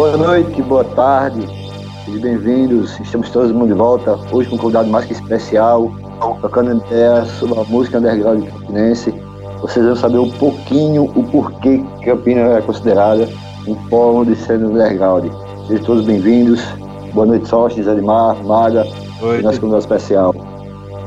Boa noite, boa tarde, sejam bem-vindos. Estamos todos mundo de volta. Hoje com um convidado mais que especial, tocando ideia sobre a música underground campinense. Vocês vão saber um pouquinho o porquê Campina é considerada um polo de cena underground. Sejam todos bem-vindos. Boa noite, Sócios, Edmar, Maga e nosso convidado especial.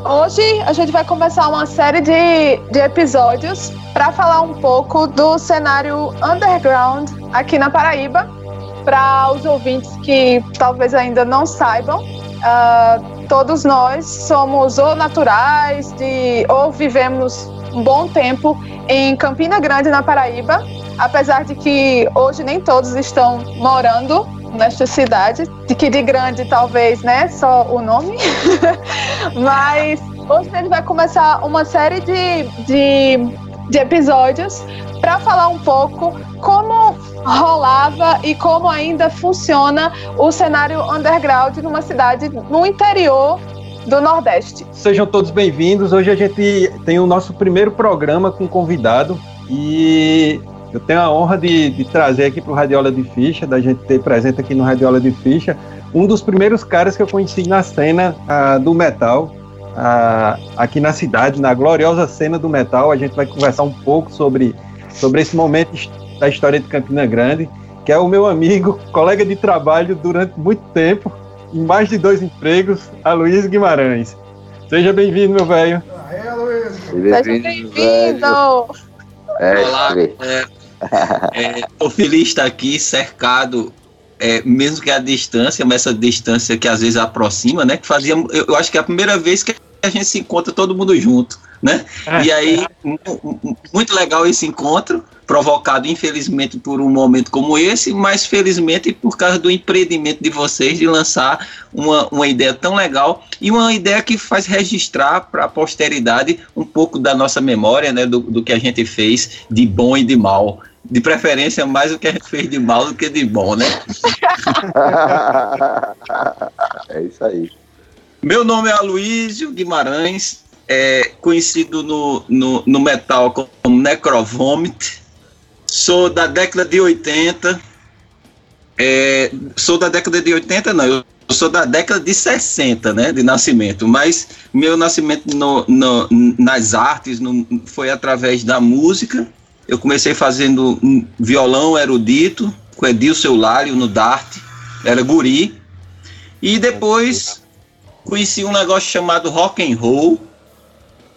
Hoje a gente vai começar uma série de, de episódios para falar um pouco do cenário underground aqui na Paraíba. Para os ouvintes que talvez ainda não saibam, uh, todos nós somos ou naturais de, ou vivemos um bom tempo em Campina Grande, na Paraíba, apesar de que hoje nem todos estão morando nesta cidade, de que de grande talvez, né, só o nome, mas hoje a gente vai começar uma série de, de, de episódios para falar um pouco como rolava e como ainda funciona o cenário underground numa cidade no interior do Nordeste. Sejam todos bem-vindos. Hoje a gente tem o nosso primeiro programa com convidado e eu tenho a honra de, de trazer aqui para o Radiola de Ficha, da gente ter presente aqui no Radiola de Ficha, um dos primeiros caras que eu conheci na cena do metal, aqui na cidade, na gloriosa cena do metal. A gente vai conversar um pouco sobre, sobre esse momento da história de Campina Grande, que é o meu amigo, colega de trabalho durante muito tempo, em mais de dois empregos, Aloysio Guimarães. Seja bem-vindo, meu velho. Aê, Aloysio. Seja bem-vindo. Olá, é, Estou é, feliz de estar aqui cercado, é, mesmo que a distância, mas essa distância que às vezes aproxima, né? Que fazia, eu, eu acho que é a primeira vez que a gente se encontra todo mundo junto, né? E aí, muito legal esse encontro, provocado infelizmente por um momento como esse, mas felizmente por causa do empreendimento de vocês de lançar uma, uma ideia tão legal e uma ideia que faz registrar para a posteridade um pouco da nossa memória, né? Do, do que a gente fez de bom e de mal de preferência mais o que a gente fez de mal do que de bom, né? é isso aí. Meu nome é Aloysio Guimarães, é conhecido no, no, no metal como Necrovomit. Sou da década de 80. É, sou da década de 80, não, eu sou da década de 60, né, de nascimento, mas meu nascimento no, no, nas artes no, foi através da música. Eu comecei fazendo violão erudito com Edilson Eulário no Dart, era guri. E depois conheci um negócio chamado rock and roll.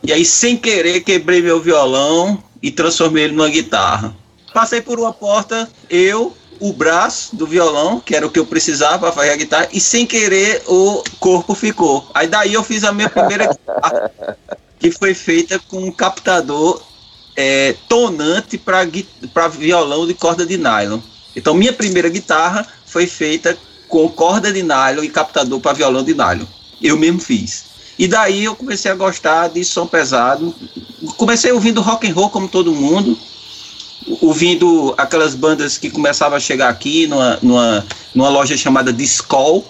E aí, sem querer, quebrei meu violão e transformei ele numa guitarra. Passei por uma porta, eu, o braço do violão, que era o que eu precisava para fazer a guitarra, e sem querer o corpo ficou. Aí daí eu fiz a minha primeira guitarra, que foi feita com um captador é, tonante para violão de corda de nylon. Então minha primeira guitarra foi feita com corda de nylon e captador para violão de nylon. Eu mesmo fiz. E daí eu comecei a gostar de som pesado. Comecei ouvindo rock and roll como todo mundo, ouvindo aquelas bandas que começavam a chegar aqui numa, numa, numa loja chamada Discol.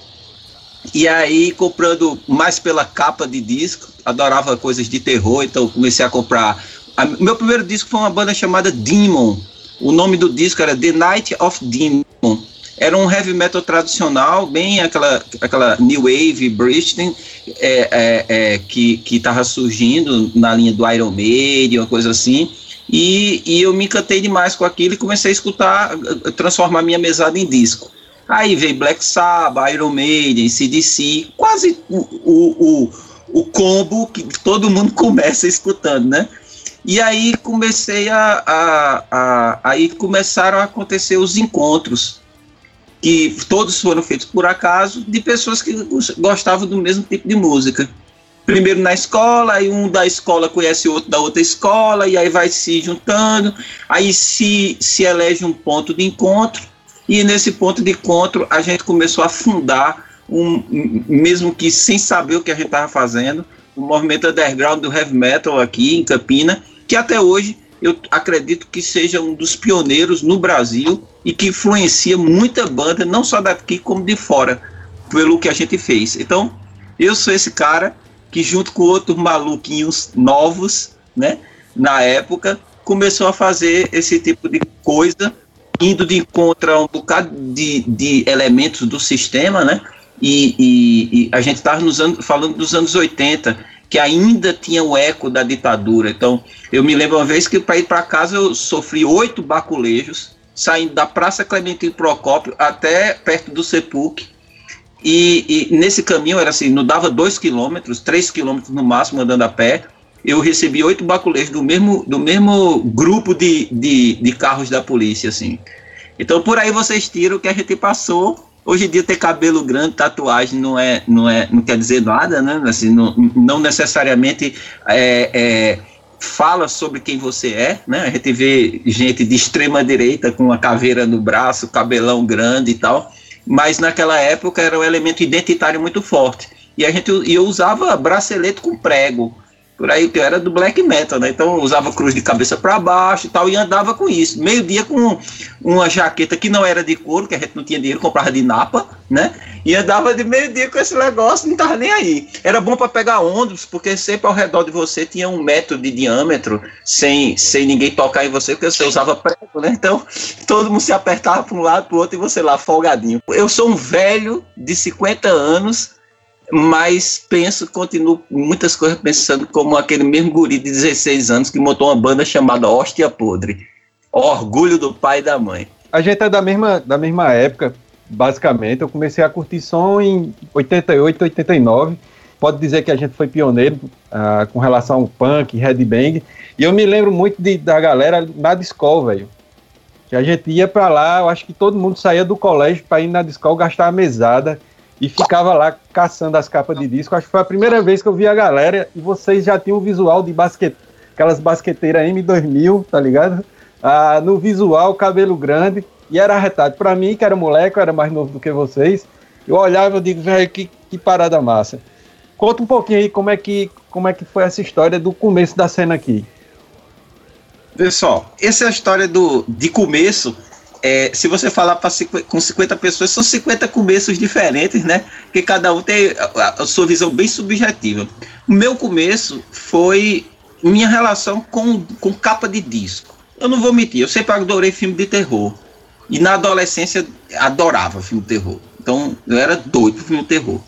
E aí comprando mais pela capa de disco, adorava coisas de terror, então comecei a comprar. A, meu primeiro disco foi uma banda chamada Demon. O nome do disco era The Night of Demon era um heavy metal tradicional, bem aquela, aquela new wave Bristol é, é, é, que estava surgindo na linha do Iron Maiden, uma coisa assim. E, e eu me encantei demais com aquilo e comecei a escutar, transformar minha mesada em disco. Aí veio Black Sabbath, Iron Maiden, CDC, quase o, o, o, o combo que todo mundo começa escutando, né? E aí comecei a, a, a, aí começaram a acontecer os encontros que todos foram feitos por acaso, de pessoas que gostavam do mesmo tipo de música. Primeiro na escola, aí um da escola conhece outro da outra escola, e aí vai se juntando, aí se, se elege um ponto de encontro, e nesse ponto de encontro a gente começou a fundar, um, mesmo que sem saber o que a gente estava fazendo, o movimento underground do heavy metal aqui em Campina, que até hoje eu acredito que seja um dos pioneiros no Brasil e que influencia muita banda, não só daqui como de fora, pelo que a gente fez. Então, eu sou esse cara que, junto com outros maluquinhos novos, né, na época, começou a fazer esse tipo de coisa indo de encontro a um bocado de, de elementos do sistema, né? E, e, e a gente estava falando dos anos 80, que ainda tinha o eco da ditadura. Então, eu me lembro uma vez que para ir para casa eu sofri oito baculejos, saindo da Praça Clementino Procópio até perto do Sepuc. E, e, nesse caminho era assim, não dava dois quilômetros, três quilômetros no máximo andando a pé. Eu recebi oito baculejos do mesmo, do mesmo grupo de, de, de carros da polícia, assim. Então por aí vocês tiram o que a gente passou Hoje em dia ter cabelo grande, tatuagem não é, não é, não quer dizer nada, né? Assim, não, não necessariamente é, é, fala sobre quem você é, né? A gente vê gente de extrema direita com a caveira no braço, cabelão grande e tal, mas naquela época era um elemento identitário muito forte. E a gente eu usava bracelete com prego por aí, que eu era do black metal, né? Então usava cruz de cabeça para baixo e tal, e andava com isso. Meio-dia com uma jaqueta que não era de couro, que a gente não tinha dinheiro, comprava de napa, né? E andava de meio-dia com esse negócio, não tava nem aí. Era bom para pegar ônibus, porque sempre ao redor de você tinha um metro de diâmetro, sem, sem ninguém tocar em você, porque você usava prego, né? Então todo mundo se apertava para um lado, para o outro, e você lá folgadinho. Eu sou um velho de 50 anos mas penso, continuo muitas coisas pensando como aquele mesmo guri de 16 anos que montou uma banda chamada Hóstia Podre. Orgulho do pai e da mãe. A gente é da mesma, da mesma época, basicamente. Eu comecei a curtir som em 88, 89. Pode dizer que a gente foi pioneiro uh, com relação ao punk, headbang. E eu me lembro muito de, da galera na Discol, velho. Que a gente ia para lá, eu acho que todo mundo saía do colégio para ir na Discol gastar a mesada e ficava lá caçando as capas de disco. Acho que foi a primeira vez que eu vi a galera e vocês já tinham o visual de basquete, aquelas basqueteiras M2000, tá ligado? Ah, no visual, cabelo grande e era arretado. Para mim, que era moleque, eu era mais novo do que vocês, eu olhava e digo, velho, que, que parada massa. Conta um pouquinho aí como é, que, como é que foi essa história do começo da cena aqui. Pessoal, essa é a história do, de começo é, se você falar com 50 pessoas, são 50 começos diferentes, né? Porque cada um tem a, a, sua visão bem subjetiva. O meu começo foi minha relação com, com capa de disco. Eu não vou mentir, eu sempre adorei filme de terror. E na adolescência adorava filme de terror. Então eu era doido por filme de terror.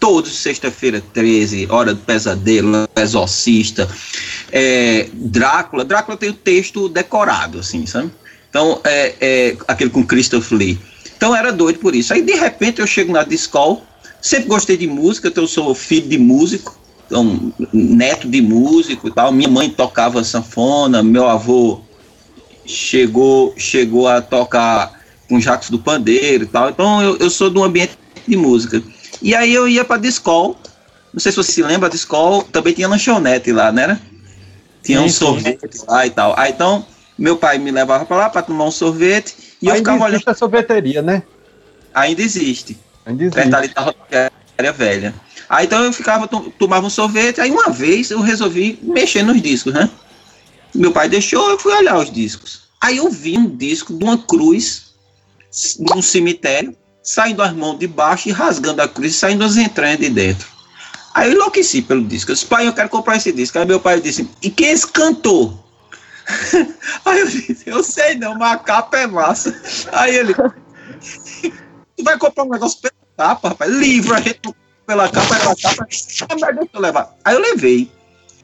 Todos, sexta-feira 13, Hora do Pesadelo, Exorcista, é, Drácula. Drácula tem o texto decorado, assim, sabe? Então, é, é aquele com Christopher Lee. Então, era doido por isso. Aí, de repente, eu chego na Discol, sempre gostei de música, então eu sou filho de músico, então, neto de músico e tal. Minha mãe tocava sanfona, meu avô chegou, chegou a tocar com Jacques do Pandeiro e tal. Então, eu, eu sou de um ambiente de música. E aí eu ia para Discol, não sei se você se lembra, a Discol também tinha lanchonete lá, né? Tinha sim, um sorvete sim. lá e tal. Aí, então, meu pai me levava para lá para tomar um sorvete e Ainda eu ficava olhando. Ainda existe a sorveteria, né? Ainda existe. Ainda existe. Perto ali da rodoviária velha. Aí então eu ficava, tomava um sorvete, aí uma vez eu resolvi mexer nos discos, né? Meu pai deixou, eu fui olhar os discos. Aí eu vi um disco de uma cruz num cemitério, saindo as mãos de baixo e rasgando a cruz, saindo as entranhas de dentro. Aí eu enlouqueci pelo disco. Eu disse, pai, eu quero comprar esse disco. Aí meu pai disse, e quem é esse cantor? Aí eu disse, eu sei não, mas a capa é massa. Aí ele, tu vai comprar um negócio pela capa, rapaz? Livro, a gente pela capa, pela capa, deixa eu levar. Aí eu levei.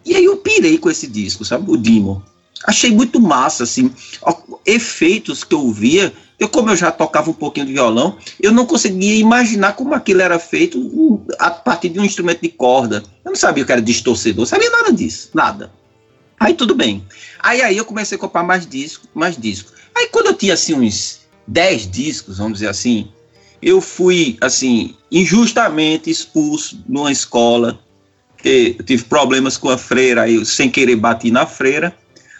E aí eu pirei com esse disco, sabe? O Demon. Achei muito massa, assim, efeitos que eu via. Eu, como eu já tocava um pouquinho de violão, eu não conseguia imaginar como aquilo era feito a partir de um instrumento de corda. Eu não sabia o que era distorcedor, sabia nada disso, nada. Aí tudo bem. Aí aí eu comecei a comprar mais discos, mais discos. Aí quando eu tinha assim uns 10 discos, vamos dizer assim, eu fui assim injustamente expulso numa escola. Eu tive problemas com a freira, aí eu, sem querer bati na freira.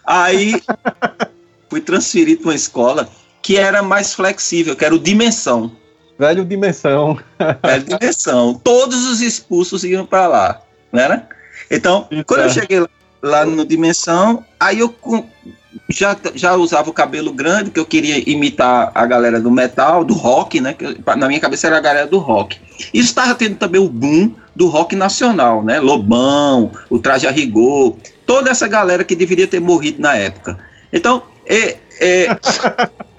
Aí fui transferido para uma escola que era mais flexível, que era o Dimensão. Velho Dimensão. Velho Dimensão. Todos os expulsos iam para lá, né? Então, então, quando eu cheguei lá, lá no Dimensão. Aí eu já, já usava o cabelo grande, que eu queria imitar a galera do metal, do rock, né? Que na minha cabeça era a galera do rock. Isso estava tendo também o boom do rock nacional, né? Lobão, o Traje a Rigor, toda essa galera que deveria ter morrido na época. Então, é, é,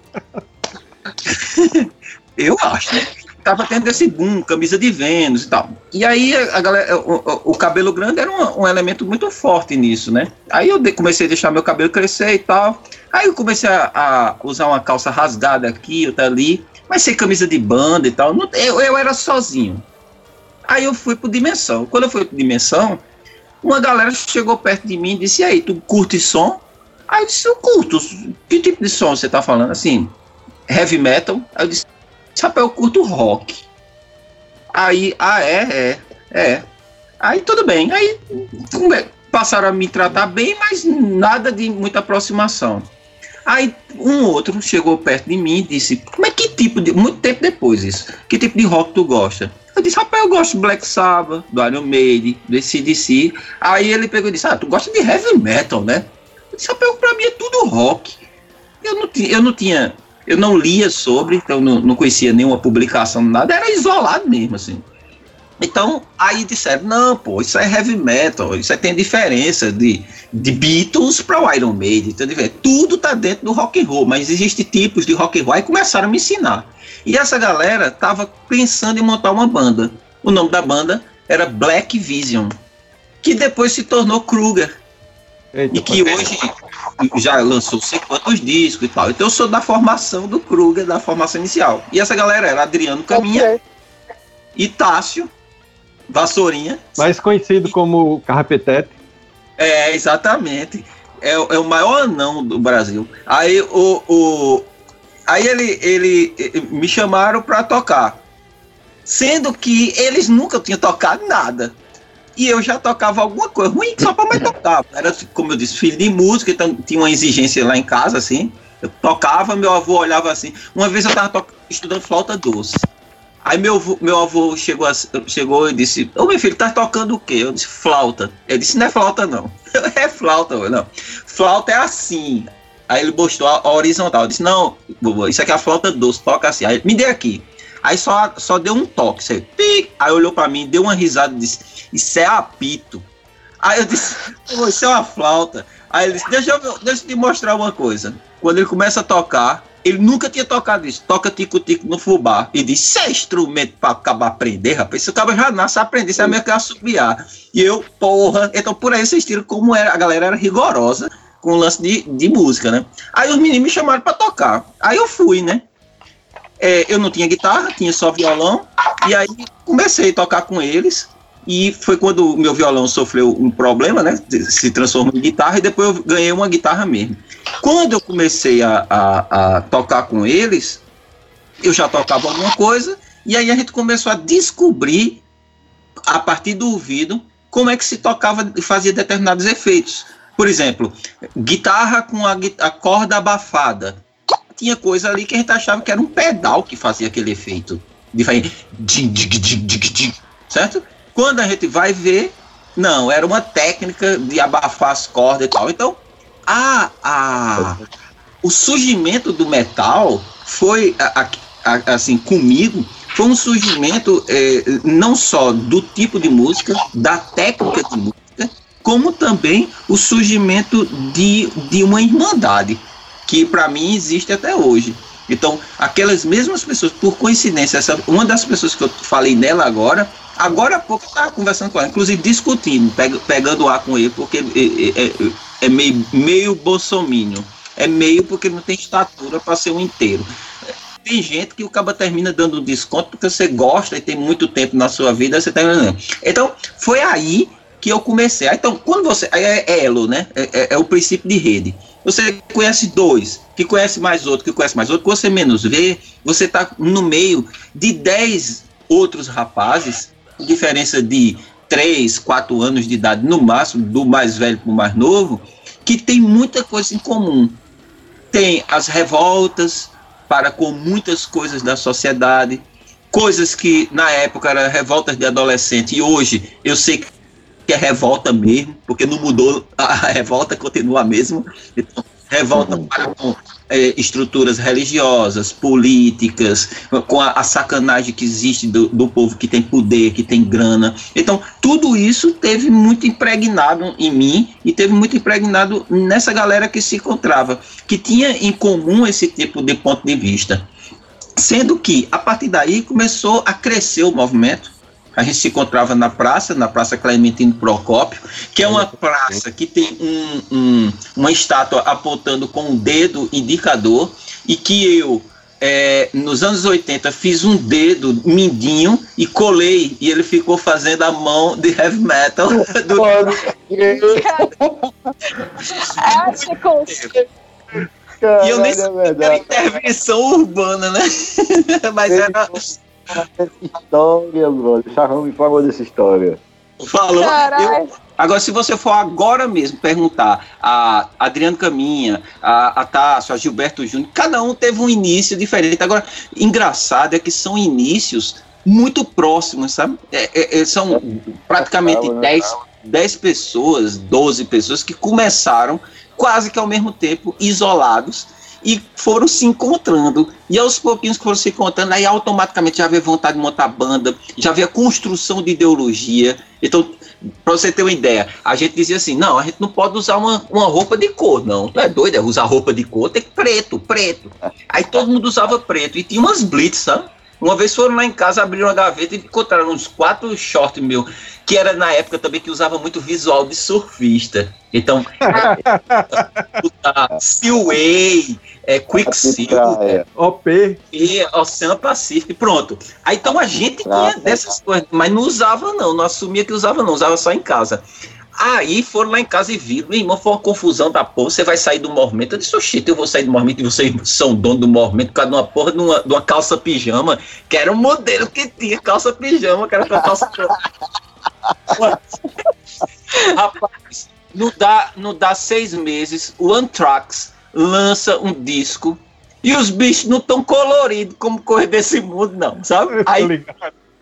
eu acho, né? Tava tendo esse boom, camisa de Vênus e tal. E aí a galera, o, o cabelo grande era um, um, elemento muito forte nisso, né? Aí eu de, comecei a deixar meu cabelo crescer e tal. Aí eu comecei a, a usar uma calça rasgada aqui, outra ali, mas sem camisa de banda e tal. Não, eu, eu era sozinho. Aí eu fui pro Dimensão. Quando eu fui pro Dimensão, uma galera chegou perto de mim e disse: e aí, tu curte som? Aí eu disse: eu curto. Que tipo de som você tá falando? Assim, heavy metal? Aí eu disse: Chapéu, curto rock. Aí, ah, é, é, é. Aí tudo bem. Aí passaram a me tratar bem, mas nada de muita aproximação. Aí um outro chegou perto de mim e disse: Como é que tipo de. Muito tempo depois isso. Que tipo de rock tu gosta? Eu disse, rapaz, eu gosto de Black Sabbath, do Iron Maiden, do CDC. Aí ele pegou e disse, ah, tu gosta de heavy metal, né? Eu disse, rapaz, pra mim é tudo rock. Eu não, eu não tinha eu não lia sobre, então não, não conhecia nenhuma publicação, nada, era isolado mesmo, assim. Então, aí disseram, não, pô, isso é heavy metal, isso aí tem diferença de, de Beatles para o Iron Maiden, entendeu? tudo tá dentro do rock and roll, mas existem tipos de rock and roll, aí começaram a me ensinar. E essa galera tava pensando em montar uma banda. O nome da banda era Black Vision, que depois se tornou Kruger. Eita, e que hoje já lançou sei quantos discos e tal. Então eu sou da formação do Kruger, da formação inicial. E essa galera era Adriano Caminha okay. e Tássio Vassourinha. Mais conhecido como Carrapetete. É, exatamente. É, é, o maior anão do Brasil. Aí o, o aí ele, ele, ele me chamaram para tocar. Sendo que eles nunca tinham tocado nada e eu já tocava alguma coisa ruim, só para mais tocar. Era, como eu disse, filho de música, então tinha uma exigência lá em casa, assim. Eu tocava, meu avô olhava assim. Uma vez eu estava estudando flauta doce. Aí meu, meu avô chegou, chegou e disse: Ô meu filho, tá tocando o quê? Eu disse: flauta. Ele disse: Não é flauta, não. é flauta, não. Flauta é assim. Aí ele mostrou a, horizontal. Eu disse: Não, isso aqui é a flauta doce, toca assim. Aí me dê aqui. Aí só, só deu um toque. Você, aí olhou para mim, deu uma risada e disse: Isso é apito. Aí eu disse: Isso é uma flauta. Aí ele disse: deixa eu, deixa eu te mostrar uma coisa. Quando ele começa a tocar, ele nunca tinha tocado isso. Toca tico-tico no fubá. E diz: Isso é instrumento para acabar aprender, rapaz. Isso acaba já nasce aprender, isso é meio que assobiar. E eu, porra. Então por aí vocês tiram como era, a galera era rigorosa com o lance de, de música, né? Aí os meninos me chamaram para tocar. Aí eu fui, né? É, eu não tinha guitarra, tinha só violão, e aí comecei a tocar com eles, e foi quando o meu violão sofreu um problema, né? Se transformou em guitarra, e depois eu ganhei uma guitarra mesmo. Quando eu comecei a, a, a tocar com eles, eu já tocava alguma coisa, e aí a gente começou a descobrir, a partir do ouvido, como é que se tocava e fazia determinados efeitos. Por exemplo, guitarra com a, a corda abafada tinha coisa ali que a gente achava que era um pedal que fazia aquele efeito. De fazer certo? Quando a gente vai ver, não, era uma técnica de abafar as cordas e tal. Então, a, a, o surgimento do metal foi, a, a, assim, comigo, foi um surgimento é, não só do tipo de música, da técnica de música, como também o surgimento de, de uma irmandade que para mim existe até hoje. Então, aquelas mesmas pessoas, por coincidência, essa, uma das pessoas que eu falei nela agora, agora há pouco estava conversando com ela, inclusive discutindo, peg, pegando ar com ele, porque é, é, é, é meio, meio. É meio porque não tem estatura para ser um inteiro. Tem gente que o cabo termina dando desconto porque você gosta e tem muito tempo na sua vida, você termina. Então, foi aí que eu comecei. Então, quando você. É, é elo, né? É, é, é o princípio de rede você conhece dois, que conhece mais outro, que conhece mais outro, que você menos vê, você está no meio de dez outros rapazes, diferença de três, quatro anos de idade no máximo, do mais velho para o mais novo, que tem muita coisa em comum. Tem as revoltas para com muitas coisas da sociedade, coisas que na época eram revoltas de adolescente e hoje eu sei que que é revolta mesmo, porque não mudou, a revolta continua a mesma. Então, revolta uhum. para com é, estruturas religiosas, políticas, com a, a sacanagem que existe do, do, povo que tem poder, que tem grana. Então, tudo isso teve muito impregnado em mim e teve muito impregnado nessa galera que se encontrava, que tinha em comum esse tipo de ponto de vista. Sendo que, a partir daí, começou a crescer o movimento. A gente se encontrava na praça, na Praça Clementino Procópio, que é uma praça que tem um, um, uma estátua apontando com um dedo indicador, e que eu, é, nos anos 80, fiz um dedo mindinho e colei, e ele ficou fazendo a mão de heavy metal. Do... Acho que e eu nem sabia é era intervenção urbana, né? Mas era. Essa história, brother. O Charrão me falou dessa história. Falou. Eu, agora, se você for agora mesmo perguntar a Adriano Caminha, a, a Tássio, a Gilberto Júnior, cada um teve um início diferente. Agora, engraçado é que são inícios muito próximos, sabe? É, é, é são praticamente 10, 10 pessoas, 12 pessoas que começaram quase que ao mesmo tempo isolados e foram se encontrando. E aos pouquinhos que foram se encontrando, aí automaticamente já havia vontade de montar banda, já havia construção de ideologia. Então, para você ter uma ideia, a gente dizia assim: não, a gente não pode usar uma, uma roupa de cor, não. Tu é doido, é usar roupa de cor, tem que preto, preto. Aí todo mundo usava preto. E tinha umas blitz, sabe? Uma vez foram lá em casa, abriram uma gaveta e encontraram uns quatro shorts meu, que era na época também que usava muito visual de surfista. Então, Seaway, é, Quicksilver, OP e Oceano Pacífico, pronto. Aí então a gente tinha dessas coisas, mas não usava não, não assumia que usava não, usava só em casa. Aí foram lá em casa e viram, meu irmão, foi uma confusão da porra. Você vai sair do movimento. Eu disse, oxi, eu vou sair do movimento e vocês são dono do movimento por causa de uma porra de uma, de uma calça pijama, que era um modelo que tinha calça pijama, que era pra calça pijama. Rapaz, não dá, não dá seis meses, o Anthrax lança um disco e os bichos não tão coloridos como correr desse mundo, não, sabe? Aí,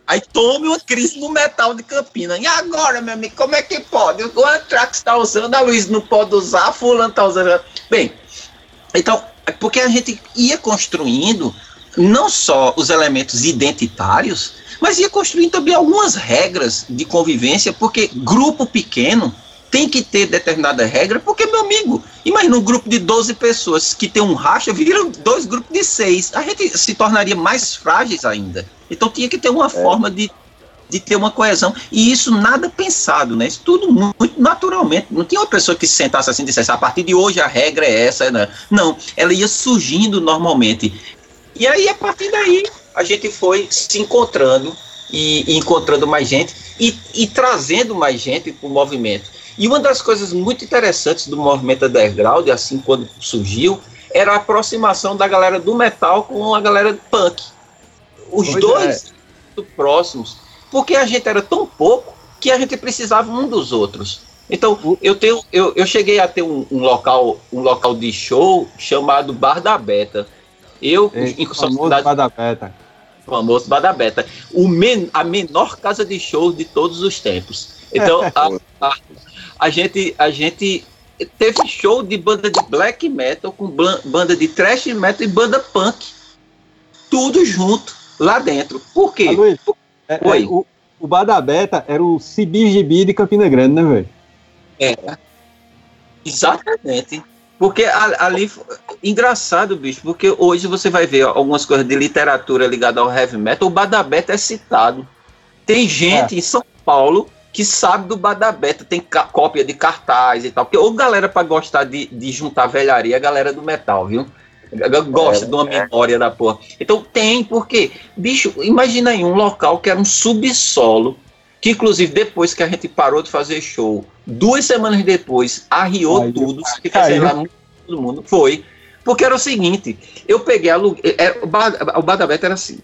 aí tome uma crise no metal de Campina. E agora, meu amigo, como é que pode? O Anthrax está usando, a Luiz não pode usar, Fulano está usando. Bem, então, é porque a gente ia construindo não só os elementos identitários, mas ia construindo também algumas regras de convivência, porque grupo pequeno tem que ter determinada regra, porque, meu amigo, imagina um grupo de 12 pessoas que tem um racha, viram dois grupos de seis. A gente se tornaria mais frágeis ainda. Então tinha que ter uma é. forma de, de ter uma coesão. E isso nada pensado, né? Isso tudo muito naturalmente. Não tinha uma pessoa que sentasse assim e dissesse, a partir de hoje a regra é essa. Né? Não, ela ia surgindo normalmente. E aí, a partir daí, a gente foi se encontrando e, e encontrando mais gente e, e trazendo mais gente para o movimento. E uma das coisas muito interessantes do movimento underground, assim quando surgiu, era a aproximação da galera do metal com a galera do punk. Os pois dois é. próximos, porque a gente era tão pouco que a gente precisava um dos outros. Então, eu tenho, eu, eu cheguei a ter um, um local, um local de show chamado Bar da Beta. Eu, Ei, em famoso Bar da Beta. Famoso Bar da Beta. O men, a menor casa de show de todos os tempos. Então, a, a, a gente, a gente teve show de banda de black metal com banda de thrash metal e banda punk. Tudo junto lá dentro. Por quê? Ah, Luiz, é, é, o, o Badabeta era o CBGB de Campina Grande, né, velho? É. Exatamente. Porque ali. Engraçado, bicho, porque hoje você vai ver algumas coisas de literatura ligada ao heavy metal. O Badabeta é citado. Tem gente é. em São Paulo que sabe do Badabeta, tem cópia de cartaz e tal. Porque ou galera para gostar de, de juntar velharia, a galera do metal, viu? Gosta é, de uma é. memória da porra. Então tem, porque, bicho, imagina aí um local que era um subsolo, que inclusive depois que a gente parou de fazer show, duas semanas depois, arriou Ai, tudo, que lá todo mundo, foi. Porque era o seguinte, eu peguei a era, o Badabeta era assim,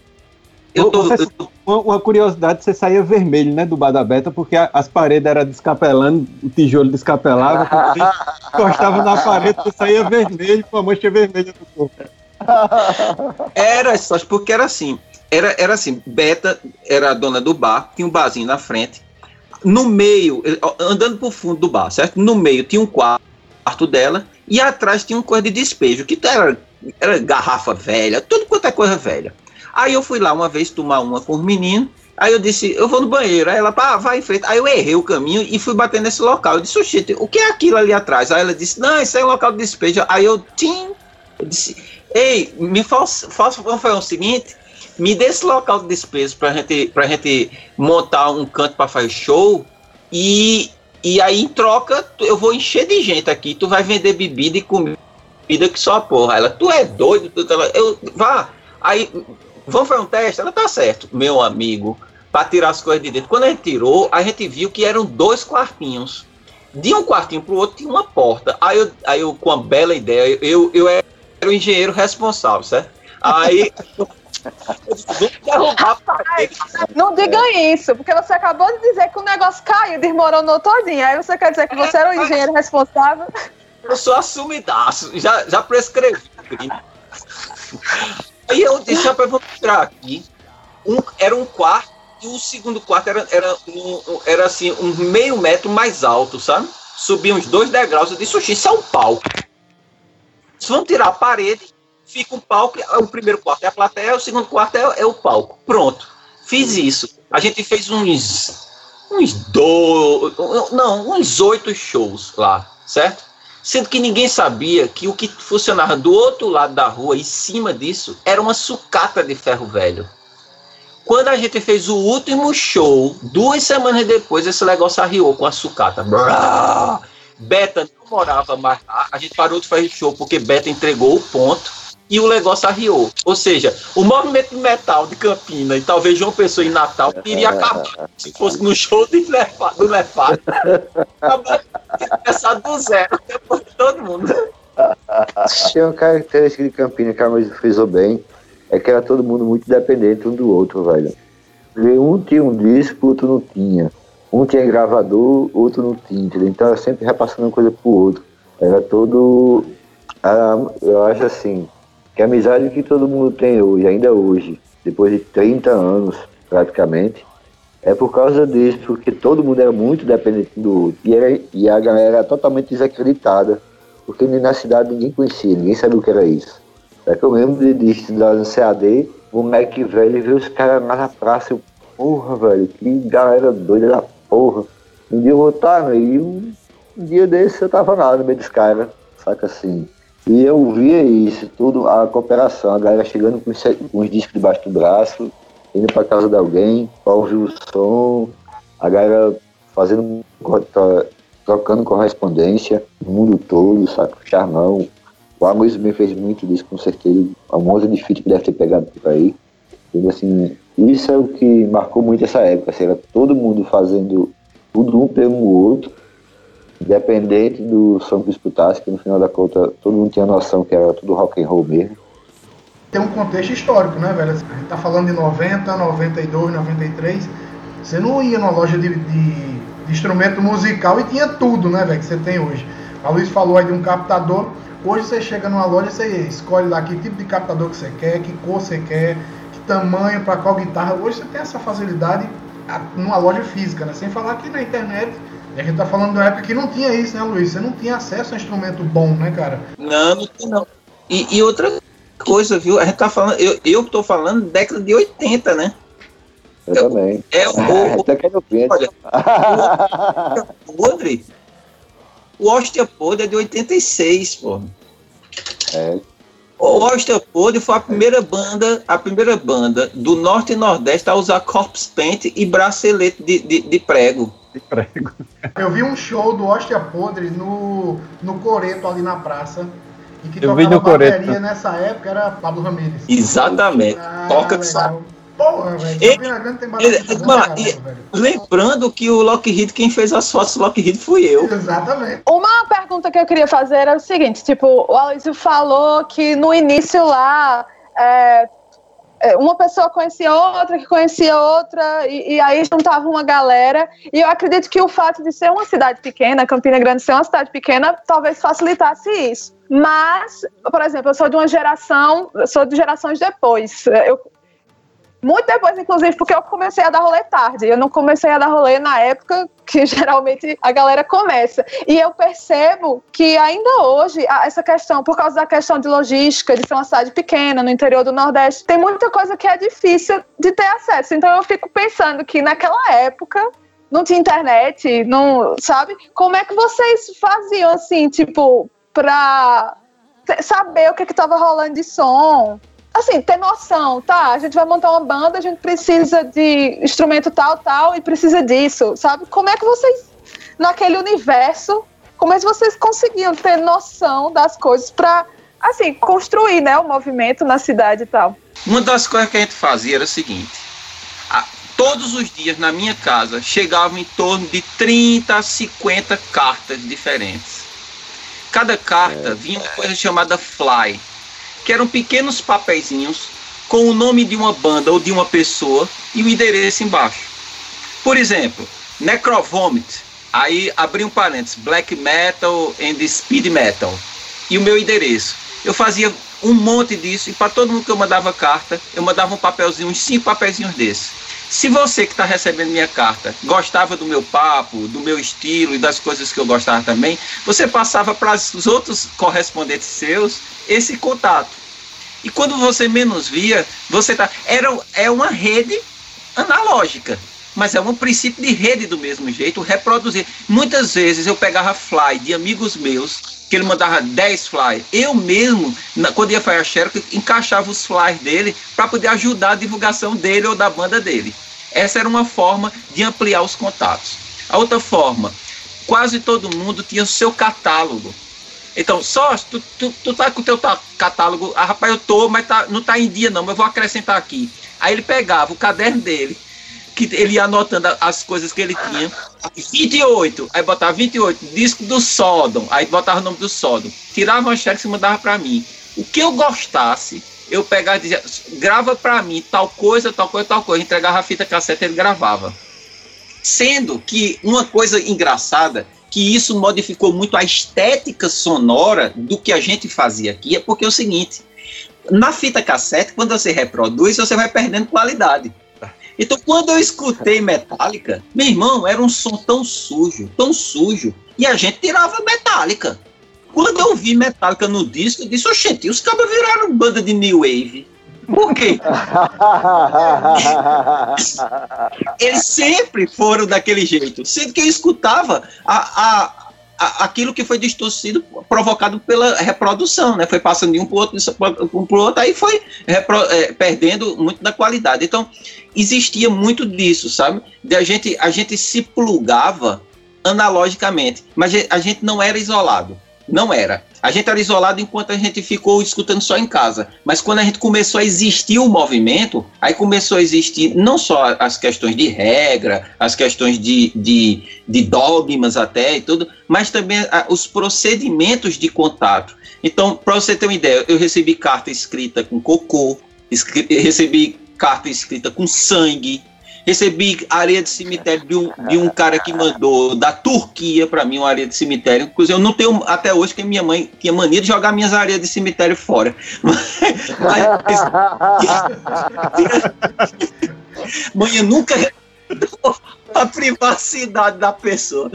eu tô, você, eu Uma, uma, curiosidade, você saía vermelho, né, do Badabeta, porque a, as paredes eram descapelando, o tijolo descapelava, encostava na parede, você saía vermelho, com a mancha vermelha no corpo. Era só porque era assim, era, era assim, Beta era a dona do bar, tinha um barzinho na frente, no meio, andando pro fundo do bar, certo? No meio tinha um quarto dela, e atrás tinha um coisa de despejo, que era, era garrafa velha, tudo quanto é coisa velha. Aí eu fui lá uma vez tomar uma com os meninos. Aí eu disse, eu vou no banheiro. Aí ela, pá, vai em frente. Aí eu errei o caminho e fui bater nesse local. Eu disse, oxi, o que é aquilo ali atrás? Aí ela disse, não, isso é um local de despejo. Aí eu, tim, eu disse, Ei, me faça, faça fazer o seguinte, me dê esse local de despesa pra gente, pra gente montar um canto para fazer show e, e aí em troca eu vou encher de gente aqui, tu vai vender bebida e comida que só porra. Ela, tu é doido? Tu, ela, eu, vá, aí vamos fazer um teste? Ela tá certo, meu amigo, para tirar as coisas de dentro. Quando a gente tirou, a gente viu que eram dois quartinhos. De um quartinho pro outro tinha uma porta. Aí eu, aí eu com uma bela ideia, eu, eu era o engenheiro responsável, certo? Aí não diga isso, porque você acabou de dizer que o negócio caiu, desmoronou todinho. Aí você quer dizer que você era o engenheiro responsável? Eu sou assumidaço, já, já prescrevi. Aí eu disse, rapaz, vou mostrar aqui. Um, era um quarto, e o segundo quarto era, era, um, era assim, um meio metro mais alto, sabe? Subia uns dois degraus. Eu disse, oxi, isso é um palco. Se vamos tirar a parede, fica um palco. O primeiro quarto é a plateia, o segundo quarto é, é o palco. Pronto. Fiz isso. A gente fez uns. Uns dois. Não, uns oito shows lá, certo? Sendo que ninguém sabia que o que funcionava do outro lado da rua, em cima disso, era uma sucata de ferro velho. Quando a gente fez o último show, duas semanas depois, esse negócio arriou com a sucata. Beta não morava mais lá. A gente parou de fazer show porque Beta entregou o ponto e o negócio arriou. Ou seja, o movimento de metal de Campina e talvez João Pessoa em Natal iria acabar se fosse no show de Lefa, do Lefado. começar do zero, depois de todo mundo. Tinha uma característica de Campina que a Luiz frisou bem, é que era todo mundo muito dependente um do outro, velho. Um tinha um disco, outro não tinha. Um tinha gravador, outro não tinha? Então era sempre repassando uma coisa pro outro. Era todo. Eu acho assim, que a amizade que todo mundo tem hoje, ainda hoje, depois de 30 anos praticamente, é por causa disso, porque todo mundo era muito dependente do outro. E, era, e a galera era totalmente desacreditada, porque na cidade ninguém conhecia, ninguém sabia o que era isso. É que eu lembro de, de estudar no CAD, o moleque velho ver os caras lá na praça, eu, porra, velho, que galera doida da porra. Um dia eu vou estar, e um, um dia desse eu tava lá no meio dos caras, saca assim. E eu via isso, tudo, a cooperação, a galera chegando com os, discos debaixo do braço, indo para casa de alguém, para ouvir o som, a galera fazendo, trocando correspondência no mundo todo, sabe? Charmão. O Aloysio também fez muito disso, com certeza. A monza de fit que deve ter pegado por aí. E, assim, isso é o que marcou muito essa época. Assim, era todo mundo fazendo tudo um pelo outro independente do som que disputasse, que no final da conta todo mundo tinha noção que era tudo rock and roll mesmo. Tem um contexto histórico, né, velho? A gente tá falando de 90, 92, 93. Você não ia numa loja de, de, de instrumento musical e tinha tudo, né, velho, que você tem hoje. A Luiz falou aí de um captador. Hoje você chega numa loja, você escolhe lá que tipo de captador que você quer, que cor você quer, que tamanho, para qual guitarra. Hoje você tem essa facilidade numa loja física, né? Sem falar que na internet a gente tá falando uma época que não tinha isso, né, Luiz? Você não tinha acesso a um instrumento bom, né, cara? Não, não tinha não. E, e, outra coisa, viu? A gente tá falando, eu, eu tô falando década de 80, né? Eu, eu também. É o. o Até que eu olha, o podre. O Osteopod é de 86, pô. É. O Osteopod foi a primeira banda, a primeira banda do Norte e Nordeste a usar corpse paint e bracelete de, de, de prego de prego. Eu vi um show do Hostia Podre no, no Coreto ali na praça. E que eu vi no bateria Coreto. nessa época era Pablo Ramirez. Exatamente. Ah, Toca que sabe. Porra, velho. tem lembrando que o Lockheed, quem fez as fotos do Lockheed fui eu. Exatamente. Uma pergunta que eu queria fazer era o seguinte: tipo, o Aloysio falou que no início lá é, é, uma pessoa conhecia outra, que conhecia outra, e, e, aí juntava uma galera. E eu acredito que o fato de ser uma cidade pequena, Campina Grande ser uma cidade pequena, talvez facilitasse isso. Mas, por exemplo, eu sou de uma geração, sou de gerações depois. Eu muito depois, inclusive, porque eu comecei a dar rolê tarde. Eu não comecei a dar rolê na época que geralmente a galera começa. E eu percebo que ainda hoje, essa questão, por causa da questão de logística, de ser uma cidade pequena, no interior do Nordeste, tem muita coisa que é difícil de ter acesso. Então eu fico pensando que naquela época não tinha internet, não, sabe? Como é que vocês faziam assim, tipo, pra saber o que estava rolando de som. Assim, ter noção, tá? A gente vai montar uma banda, a gente precisa de instrumento tal, tal, e precisa disso, sabe? Como é que vocês, naquele universo, como é que vocês conseguiam ter noção das coisas para assim, construir, né, o movimento na cidade e tal? Uma das coisas que a gente fazia era o seguinte: a, todos os dias na minha casa chegavam em torno de 30 a 50 cartas diferentes. Cada carta é. vinha uma coisa chamada fly, que eram pequenos papeizinhos com o nome de uma banda ou de uma pessoa e o endereço embaixo. Por exemplo, Necrovomit, aí abri um parênteses, Black Metal and Speed Metal, e o meu endereço. Eu fazia um monte disso e para todo mundo que eu mandava carta, eu mandava um papelzinho, uns cinco papelzinhos desses. Se você que está recebendo minha carta gostava do meu papo, do meu estilo e das coisas que eu gostava também, você passava para os outros correspondentes seus esse contato. E quando você menos via, você tá era é uma rede analógica, mas é um princípio de rede do mesmo jeito, reproduzir. Muitas vezes eu pegava fly de amigos meus que ele mandava 10 flyers. Eu mesmo, na, quando ia para a Xerox, encaixava os flyers dele para poder ajudar a divulgação dele ou da banda dele. Essa era uma forma de ampliar os contatos. A outra forma, quase todo mundo tinha o seu catálogo. Então, só, tu, tu, tu tá com o teu catálogo, ah, rapaz, eu tô, mas tá, não tá em dia não, mas eu vou acrescentar aqui. Aí ele pegava o caderno dele, que ele ia anotando as coisas que ele tinha. 28, aí botava 28, disco do Sodom, aí botava o nome do Sodom. Tirava uma xerox e mandava para mim. O que eu gostasse, eu pegava e dizia, grava para mim tal coisa, tal coisa, tal coisa. Entregava a fita cassete ele gravava. Sendo que uma coisa engraçada, que isso modificou muito a estética sonora do que a gente fazia aqui, é porque é o seguinte, na fita cassete, quando você reproduz, você vai perdendo qualidade. Então, quando eu escutei Metallica, meu irmão, era um som tão sujo, tão sujo, e a gente tirava Metallica. Quando eu vi Metallica no disco, eu disse, oxente, os cabos viraram banda de New Wave. Por quê? Eles sempre foram daquele jeito. Sendo que eu escutava a, a aquilo que foi distorcido, provocado pela reprodução, né? Foi passando de um para o outro, um para o outro, aí foi é, perdendo muito da qualidade. Então, existia muito disso, sabe? De a gente, a gente se plugava analogicamente, mas a gente não era isolado. Não era. A gente era isolado enquanto a gente ficou escutando só em casa. Mas quando a gente começou a existir o movimento, aí começou a existir não só as questões de regra, as questões de, de, de dogmas até e tudo, mas também a, os procedimentos de contato. Então, para você ter uma ideia, eu recebi carta escrita com cocô, recebi carta escrita com sangue, Recebi areia de cemitério de um, de um cara que mandou da Turquia para mim uma areia de cemitério. Inclusive, eu não tenho até hoje que minha mãe tinha mania de jogar minhas areias de cemitério fora. Mas, mas mãe nunca a privacidade da pessoa.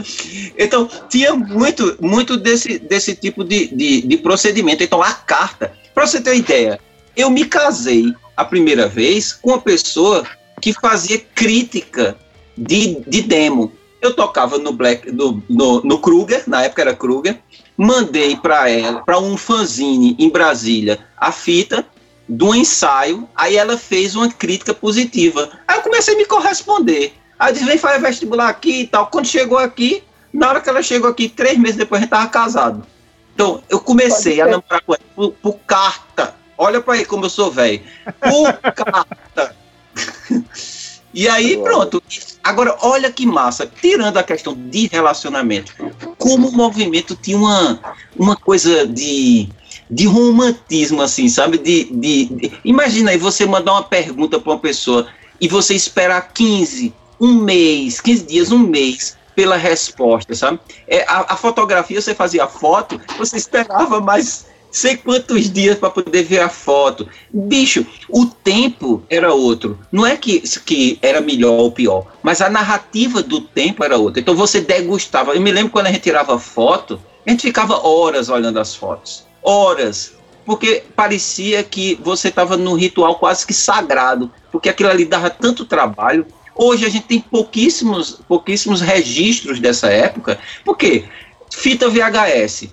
Então, tinha muito, muito desse, desse tipo de, de, de procedimento. Então, a carta, para você ter uma ideia, eu me casei a primeira vez com uma pessoa que fazia crítica de, de demo. Eu tocava no Black, no, no, no Kruger, na época era Kruger, mandei para ela, para um fanzine em Brasília, a fita do ensaio, aí ela fez uma crítica positiva. Aí eu comecei a me corresponder. Aí eu disse, vem fazer vestibular aqui e tal. Quando chegou aqui, na hora que ela chegou aqui, três meses depois, a gente tava casado. Então, eu comecei a namorar com ela por, por carta. Olha para aí como eu sou velho. Por carta. E aí, pronto. Agora, olha que massa. Tirando a questão de relacionamento, como o movimento tinha uma, uma coisa de, de romantismo, assim, sabe? De, de, de... Imagina aí você mandar uma pergunta para uma pessoa e você esperar 15, um mês, 15 dias, um mês pela resposta, sabe? É, a, a fotografia, você fazia a foto, você esperava mais sei quantos dias para poder ver a foto. Bicho, o tempo era outro. Não é que, que era melhor ou pior, mas a narrativa do tempo era outra. Então você degustava. Eu me lembro quando a gente tirava foto, a gente ficava horas olhando as fotos. Horas. Porque parecia que você estava num ritual quase que sagrado, porque aquilo ali dava tanto trabalho. Hoje a gente tem pouquíssimos, pouquíssimos registros dessa época. Por quê? Fita VHS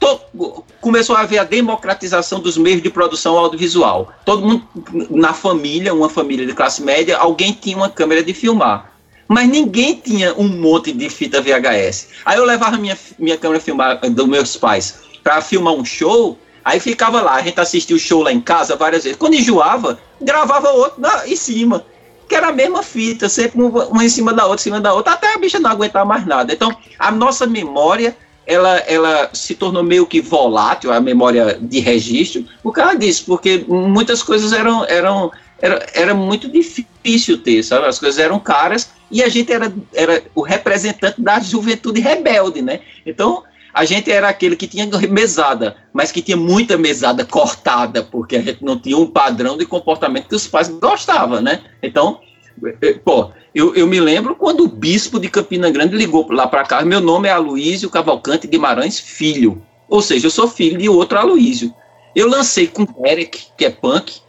to, começou a haver a democratização dos meios de produção audiovisual. Todo mundo na família, uma família de classe média, alguém tinha uma câmera de filmar. Mas ninguém tinha um monte de fita VHS. Aí eu levava minha, minha câmera filmar dos meus pais para filmar um show, aí ficava lá, a gente assistia o show lá em casa várias vezes. Quando enjoava, gravava outro na, em cima que era a mesma fita, sempre uma em cima da outra, em cima da outra, até a bicha não aguentar mais nada. Então, a nossa memória, ela, ela se tornou meio que volátil, a memória de registro, por causa disso, porque muitas coisas eram, eram era, era muito difícil ter, sabe? As coisas eram caras e a gente era, era o representante da juventude rebelde, né? Então, a gente era aquele que tinha mesada, mas que tinha muita mesada cortada, porque a gente não tinha um padrão de comportamento que os pais gostavam, né? Então, pô, eu, eu me lembro quando o bispo de Campina Grande ligou lá para cá, meu nome é Aloísio Cavalcante Guimarães Filho, ou seja, eu sou filho de outro Aloísio. Eu lancei com Derek, que é punk,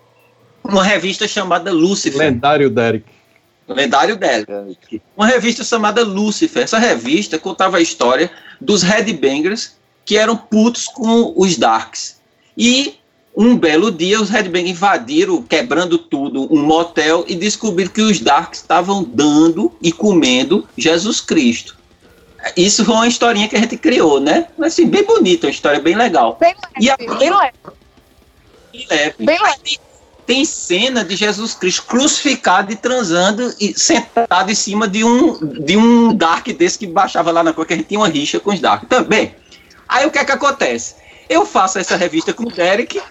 uma revista chamada Lucifer. Lendário Derek. Lendário Derek. Uma revista chamada Lucifer. Essa revista contava a história dos Headbangers que eram putos com os Darks. E um belo dia os Headbangers invadiram, quebrando tudo, um motel e descobriram que os Darks estavam dando e comendo Jesus Cristo. Isso foi uma historinha que a gente criou, né? Assim, bem bonita, uma história bem legal. Bem leve, e a... bem leve. Bem leve. Bem leve tem cena de Jesus Cristo crucificado e transando e sentado em cima de um, de um Dark desse que baixava lá na cor, que a gente tinha uma rixa com os Dark também. Aí o que é que acontece? Eu faço essa revista com o Derek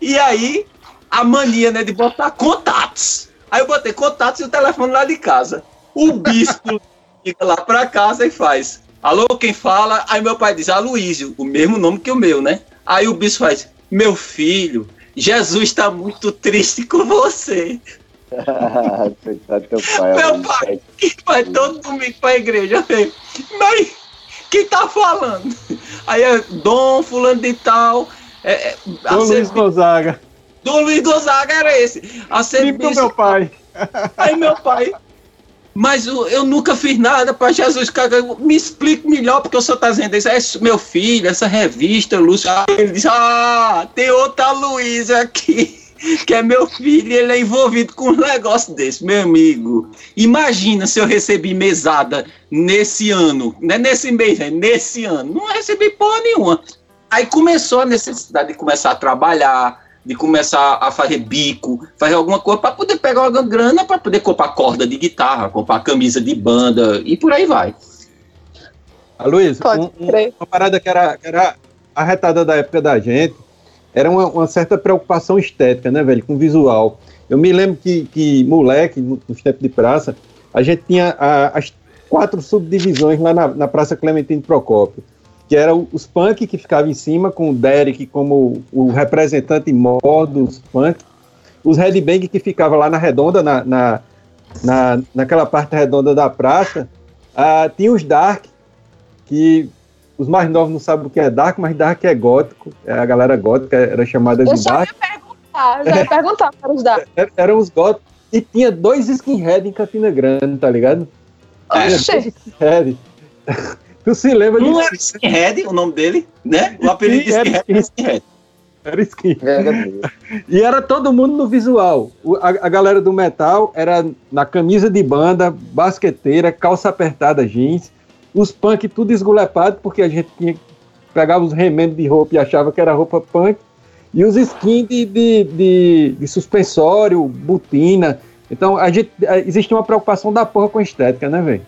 e aí a mania né, de botar contatos. Aí eu botei contatos e o telefone lá de casa. O bispo liga lá pra casa e faz. Alô, quem fala? Aí meu pai diz, Aloísio, o mesmo nome que o meu, né? Aí o bispo faz, meu filho, Jesus está muito triste com você. teu pai, Meu pai, que vai todo domingo para a igreja. Mas quem tá falando? Aí é Dom Fulano de Tal. É, é, Dom Luiz Gonzaga. Dom Luiz Gonzaga era esse. A meu pai. Aí meu pai, mas eu, eu nunca fiz nada para Jesus. Me explique melhor, porque o senhor está dizendo isso. É meu filho, essa revista, Lúcio. Ele disse: Ah, tem outra Luísa aqui, que é meu filho, ele é envolvido com um negócio desse, meu amigo. Imagina se eu recebi mesada nesse ano, não é nesse mês, é nesse ano. Não recebi porra nenhuma. Aí começou a necessidade de começar a trabalhar de começar a fazer bico, fazer alguma coisa para poder pegar uma grana para poder comprar corda de guitarra, comprar camisa de banda e por aí vai. Ah, Luiz, um, um, uma parada que era, que era arretada da época da gente era uma, uma, certa preocupação estética, né, velho, com visual. Eu me lembro que, que moleque, nos tempos de praça, a gente tinha a, as quatro subdivisões lá na, na Praça Clementino Procópio que era os punk que ficava em cima, com o Derek como o representante maior dos punk, os headbang que ficava lá na redonda, na, na, na, naquela parte redonda da praça, uh, tinha os dark, que os mais novos não sabem o que é dark, mas dark é gótico, é a galera gótica era chamada de dark. Eu já ia perguntar, já ia perguntar para os dark. Eram os góticos, e tinha dois skinhead em Campina Grande, tá ligado? Oxê! Tu se lembra Não era Skinhead o nome dele, né? O apelido de Skinhead era Skinhead. Era Skinhead. E era todo mundo no visual. a, a, galera do metal era na camisa de banda, basqueteira, calça apertada, jeans. Os punk tudo esgulepado, porque a gente tinha, pegava os remendos de roupa e achava que era roupa punk. E os skins de, de, de, de suspensório, botina. Então, a gente, existe uma preocupação da porra com a estética, né, velho?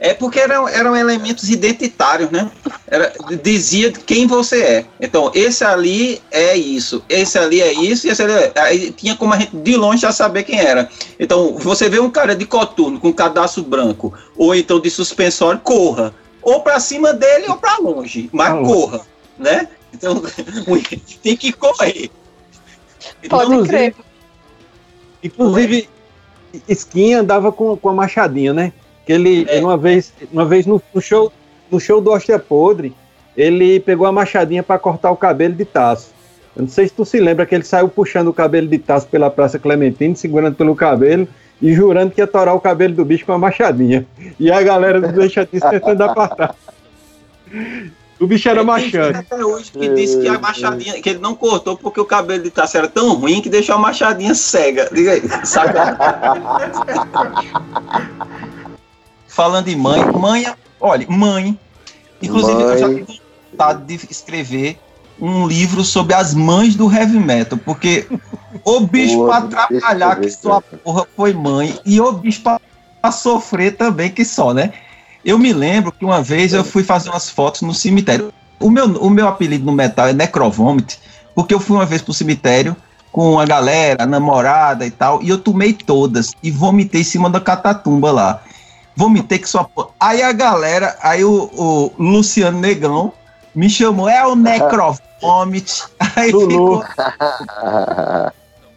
É porque eram, eram elementos identitários, né? Era, dizia quem você é. Então, esse ali é isso, esse ali é isso, e esse ali é. Aí tinha como a gente de longe já saber quem era. Então, você vê um cara de coturno com cadastro branco, ou então de suspensório, corra. Ou para cima dele ou para longe, mas ah, corra, né? Então, tem que correr. Pode crer. Inclusive, Skin andava com, com a machadinha, né? Que ele, é. uma vez, uma vez no, no, show, no show do Ostia Podre, ele pegou a machadinha para cortar o cabelo de Tasso. Eu não sei se tu se lembra que ele saiu puxando o cabelo de Tasso pela Praça Clementine, segurando pelo cabelo e jurando que ia torar o cabelo do bicho com a machadinha. E a galera do Deixatice tentando apartar. O bicho era machado. Até hoje que disse que a machadinha, que ele não cortou porque o cabelo de Tassi era tão ruim que deixou a machadinha cega. Diga aí, saca? Falando em mãe, mãe, olha, mãe. Inclusive, mãe. eu já tive vontade de escrever um livro sobre as mães do heavy metal, porque o bicho pra atrapalhar que sua porra foi mãe, e o bicho pra, pra sofrer também que só, né? Eu me lembro que uma vez eu fui fazer umas fotos no cemitério. O meu, o meu apelido no metal é Necrovomit, porque eu fui uma vez pro cemitério com a galera, a namorada e tal, e eu tomei todas e vomitei em cima da catatumba lá. Vomitei que só. Aí a galera, aí o, o Luciano Negão me chamou, é o Necrovomit. Aí ficou.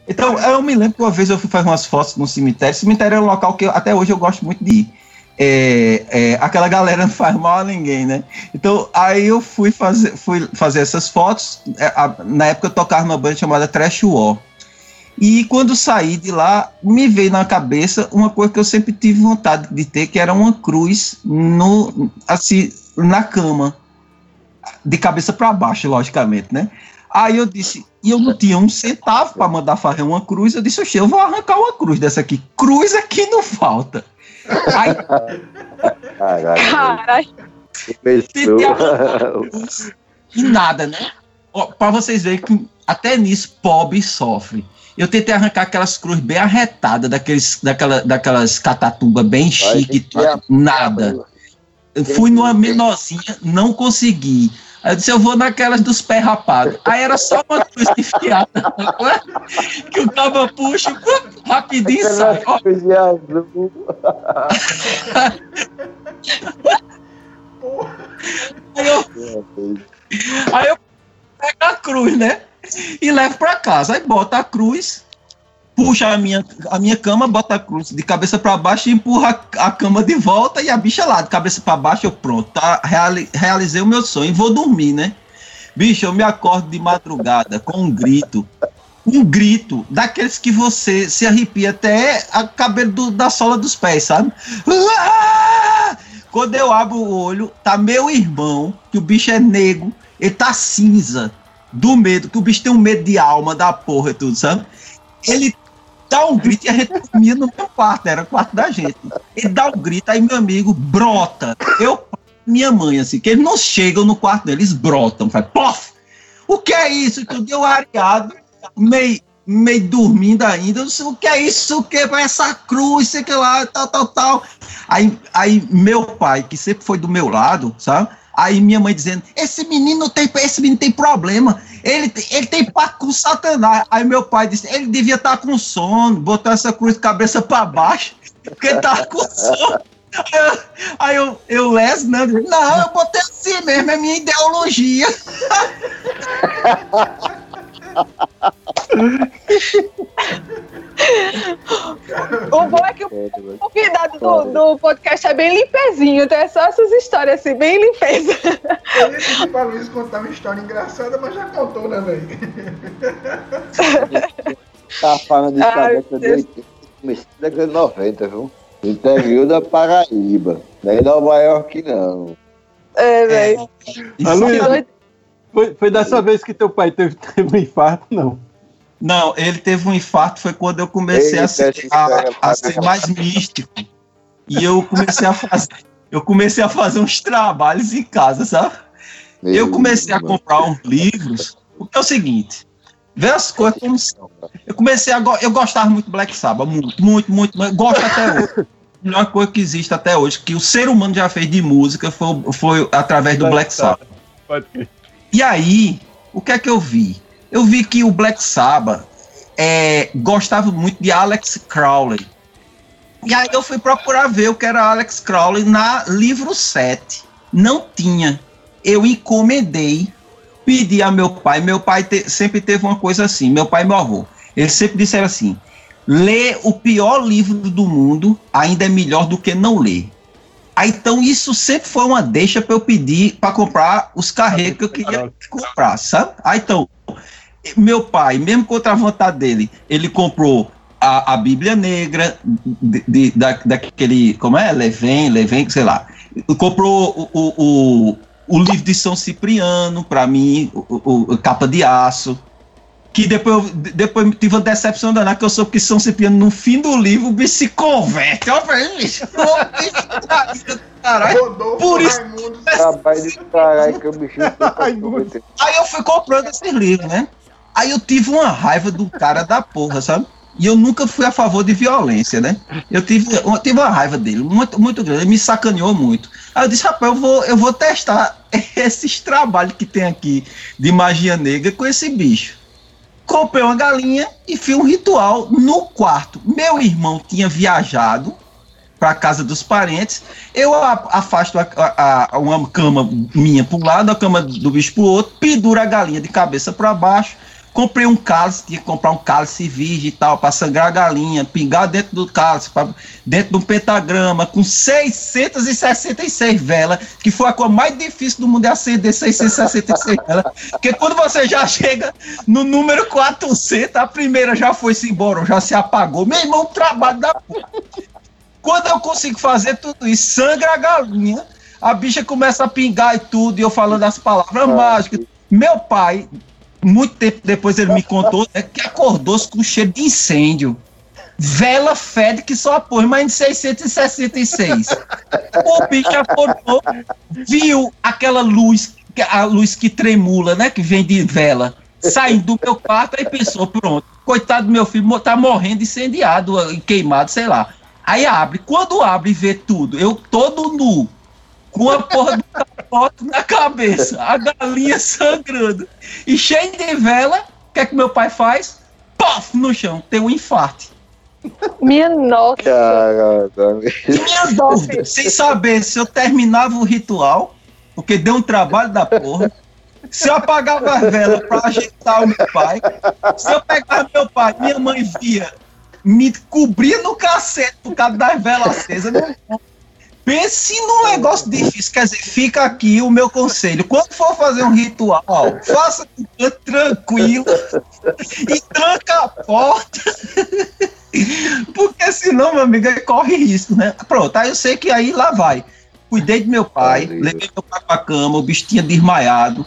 Então, eu me lembro que uma vez eu fui fazer umas fotos no cemitério. Cemitério é um local que eu, até hoje eu gosto muito de ir é, é, aquela galera não faz mal a ninguém, né? Então, aí eu fui fazer, fui fazer essas fotos. É, a, na época eu tocava numa banda chamada Trash War. E quando saí de lá, me veio na cabeça uma coisa que eu sempre tive vontade de ter, que era uma cruz no, assim, na cama, de cabeça para baixo, logicamente, né? Aí eu disse, e eu não tinha um centavo para mandar fazer uma cruz. Eu disse, oxe, eu vou arrancar uma cruz dessa aqui. Cruz aqui não falta. Aí, Caralho. E nada, né? Ó, pra vocês verem que até nisso pobre sofre. Eu tentei arrancar aquelas cruzes bem arretadas, daqueles, daquela, daquelas catatumbas bem chique, nada. Eu fui numa menorzinha, não consegui. Aí eu disse, eu vou naquelas dos pés rapados. Aí era só uma cruz enfiada. que o cabo puxa, rapidinho sai. aí eu, aí eu pego a cruz, né? E levo pra casa. Aí bota a cruz, puxa a minha, a minha cama, bota a cruz de cabeça para baixo e empurra a, cama de volta e a bicha lá, de cabeça para baixo, eu pronto, tá, reali, realizei o meu sonho e vou dormir, né? Bicho, eu me acordo de madrugada com um grito, um grito daqueles que você se arrepia até a cabelo do, da sola dos pés, sabe? Quando eu abro o olho, tá meu irmão, que o bicho é negro, ele tá cinza, do medo, que o bicho tem um medo de alma da porra e tudo, sabe? Ele dá um grito e a gente dormia no meu quarto, era o quarto da gente. Ele dá um grito, aí meu amigo brota. Eu, minha mãe, assim, que eles não chegam no quarto dele, eles brotam, faz pof! O que é isso? Eu dei areado, meio, meio dormindo ainda. O que é isso? O que é essa cruz? Sei que lá, tal, tal, tal. Aí, aí meu pai, que sempre foi do meu lado, sabe? Aí minha mãe dizendo: esse menino tem, esse menino tem problema. Ele, ele tem pacto com Satanás. Aí meu pai disse: ele devia estar tá com sono, botou essa cruz de cabeça para baixo, porque ele tá com sono. Aí eu, eu, eu leso, né? Não, eu botei assim mesmo, é minha ideologia. o bom é que o convidado do, do podcast é bem limpezinho, então é só essas histórias assim, bem limpeza. Eu ia pedir pra Luiz contar uma história engraçada, mas já contou, né, velho? Tá falando de ah, década de 80, começo da década de 90, viu? Interior da Paraíba. Não é Nova York, não. É, velho. É. Foi, foi dessa vez que teu pai teve, teve um infarto, não? Não, ele teve um infarto, foi quando eu comecei a ser, a, a ser mais místico. E eu comecei a fazer, eu comecei a fazer uns trabalhos em casa, sabe? Meu eu comecei a comprar uns livros, porque é o seguinte, vê as coisas como são. Eu comecei a eu gostava muito do Black Sabbath, muito, muito, muito, gosto até hoje. A melhor coisa que existe até hoje, que o ser humano já fez de música, foi, foi através do Black Sabbath. E aí, o que é que eu vi? Eu vi que o Black Sabbath é, gostava muito de Alex Crowley. E aí eu fui procurar ver o que era Alex Crowley na livro 7. Não tinha. Eu encomendei, pedi a meu pai. Meu pai te, sempre teve uma coisa assim, meu pai e meu avô. Eles sempre disseram assim: ler o pior livro do mundo ainda é melhor do que não ler. Aí, então isso sempre foi uma deixa para eu pedir para comprar os carregos que eu queria comprar, sabe? Aí então, meu pai, mesmo contra a vontade dele, ele comprou a, a Bíblia Negra, de, de, da, daquele, como é? Leven, Leven, sei lá. Comprou o, o, o livro de São Cipriano, para mim, o, o, o, Capa de Aço. Que depois, depois tive uma decepção danada, que eu soube que São Cipriano, no fim do livro, o bicho se converte. Eu falei, bicho, caralho. Por isso. Rapaz, de caralho, que o bicho. Aí eu fui comprando esses livros, né? Aí eu tive uma raiva do cara da porra, sabe? E eu nunca fui a favor de violência, né? Eu tive, eu tive uma raiva dele, muito, muito grande. Ele me sacaneou muito. Aí eu disse, rapaz, eu vou, eu vou testar esses trabalhos que tem aqui de magia negra com esse bicho. Comprei uma galinha e fiz um ritual no quarto. Meu irmão tinha viajado para casa dos parentes. Eu afasto a, a, a, uma cama minha para um lado, a cama do bicho para o outro, penduro a galinha de cabeça para baixo Comprei um cálice, tinha que comprar um cálice virgem e tal, para sangrar a galinha, pingar dentro do cálice, pra, dentro de um pentagrama, com 666 velas, que foi a coisa mais difícil do mundo é acender 666 velas. Porque quando você já chega no número 400, a primeira já foi-se embora, já se apagou. Meu irmão, trabalho da porra. Quando eu consigo fazer tudo isso, sangra a galinha, a bicha começa a pingar e tudo, e eu falando as palavras mágicas. Meu pai, muito tempo depois ele me contou né, que acordou-se com cheiro de incêndio. Vela fede que só pôs, mas em 666. o bicho acordou, viu aquela luz, a luz que tremula, né? Que vem de vela, saindo do meu quarto, aí pensou, pronto, coitado do meu filho, tá morrendo incendiado, queimado, sei lá. Aí abre, quando abre e vê tudo, eu todo nu, com a porra do capote na cabeça, a galinha sangrando e cheio de vela. O que é que meu pai faz? Pof no chão, tem um infarte. Minha nossa. Caraca. Minha dúvida, sem saber se eu terminava o ritual, porque deu um trabalho da porra. Se eu apagava a vela para ajeitar o meu pai, se eu pegava meu pai, minha mãe via me cobrir no cacete por causa das velas acesas, não, Pense num negócio difícil. Quer dizer, fica aqui o meu conselho. Quando for fazer um ritual, faça tranquilo e tranca a porta. Porque senão, meu amigo, corre risco, né? Pronto, aí eu sei que aí lá vai. Cuidei de meu pai, levei meu pai pra cama, o bicho tinha desmaiado,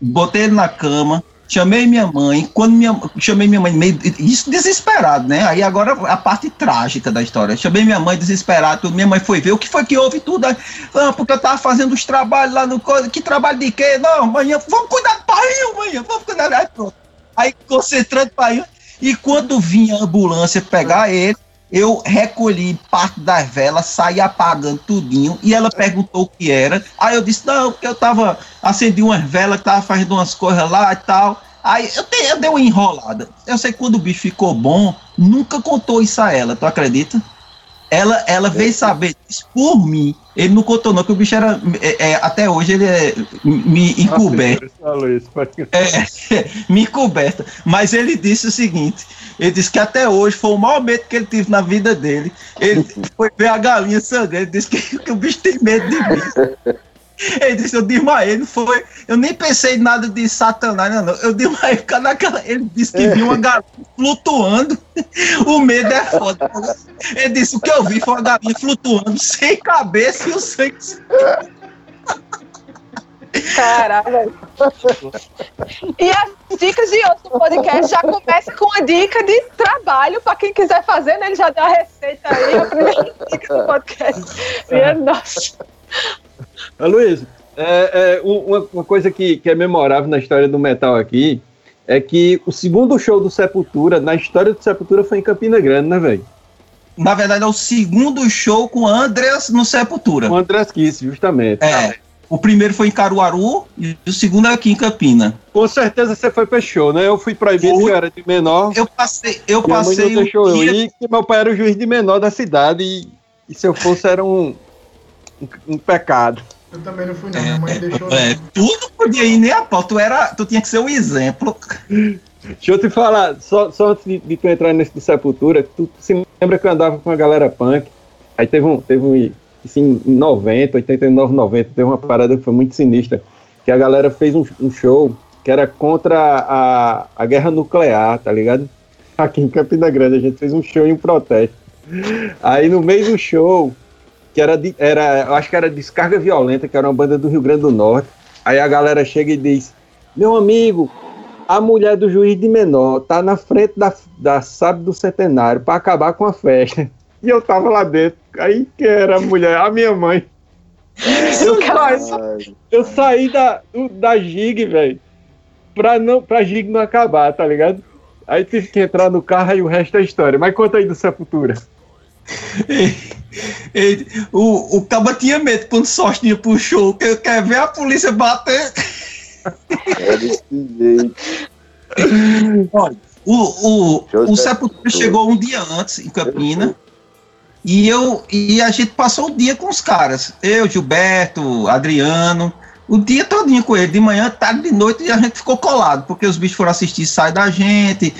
botei ele na cama, Chamei minha mãe, quando minha, chamei minha mãe, meio, isso desesperado, né? Aí agora a parte trágica da história. Chamei minha mãe desesperado, tudo, minha mãe foi ver o que foi que houve tudo. Aí, ah, porque eu tava fazendo os trabalhos lá no. Que trabalho de quê? Não, manhã, vamos cuidar do pai, manhã, vamos cuidar. Aí pronto. Aí concentrando pai. E quando vinha a ambulância pegar ele, eu recolhi parte das velas, saí apagando tudinho, e ela perguntou o que era. Aí eu disse, não, porque eu tava, acendi umas velas, tava fazendo umas coisas lá e tal. Aí eu, te, eu dei uma enrolada. Eu sei que quando o bicho ficou bom, nunca contou isso a ela, tu acredita? Ela, ela veio saber isso por mim. Ele não contou, não, que o bicho era. É, é, até hoje ele é me encoberto. É, me encoberto. Mas ele disse o seguinte: ele disse que até hoje foi o maior medo que ele teve na vida dele. Ele foi ver a galinha sangrando. Ele disse que, que o bicho tem medo de mim. Ele disse, eu desmaiei, não foi. Eu nem pensei em nada de Satanás, não. Eu desmaiei por naquela. Ele disse que viu uma galinha flutuando. O medo é foda. Ele disse, o que eu vi foi uma galinha flutuando, sem cabeça e o sangue. Caralho. E as dicas de outro podcast já começa com a dica de trabalho para quem quiser fazer, né? Ele já deu a receita aí, a primeira dica do podcast. Minha nossa. Luiz, é, é, uma, uma, coisa que, que é memorável na história do metal aqui é que o segundo show do Sepultura, na história do Sepultura, foi em Campina Grande, né, velho? Na verdade, é o segundo show com Andreas no Sepultura. Com Andreas Kiss, justamente. É. O primeiro foi em Caruaru e o segundo é aqui em Campina. Com certeza você foi pra show, né? Eu fui proibido, que eu era de menor. Eu passei, eu passei. Mãe deixou eu ir, que meu pai era o juiz de menor da cidade e, e se eu fosse era um, um, um pecado. Eu também não fui, não. Minha mãe é, deixou. É, tu não podia ir nem a pau, tu, era, tu tinha que ser um exemplo. Deixa eu te falar, só, só antes de, de tu entrar nesse de Sepultura, tu se lembra que eu andava com a galera punk? Aí teve um, teve um assim, em 90, 89, 90, teve uma parada que foi muito sinistra, que a galera fez um, um show que era contra a, a guerra nuclear, tá ligado? Aqui em Campina Grande, a gente fez um show em um protesto. Aí no meio do show, que era, de, era, acho que era Descarga Violenta, que era uma banda do Rio Grande do Norte. Aí a galera chega e diz: Meu amigo, a mulher do juiz de menor tá na frente da, da sábado do centenário para acabar com a festa. E eu tava lá dentro. Aí que era a mulher, a minha mãe. Eu saí, eu saí da, da gig, velho, pra, não, pra gig não acabar, tá ligado? Aí tive que entrar no carro e o resto é história. Mas conta aí do Sepultura. O, o Caba tinha medo quando Sostinha puxou, que quer ver a polícia bater. É desse jeito. Olha, o, o, o Sepultura chegou um dia antes em Campina. E eu e a gente passou o dia com os caras. Eu, Gilberto, Adriano. O dia todinho com ele, de manhã, tarde, de noite, e a gente ficou colado, porque os bichos foram assistir Sai da Gente,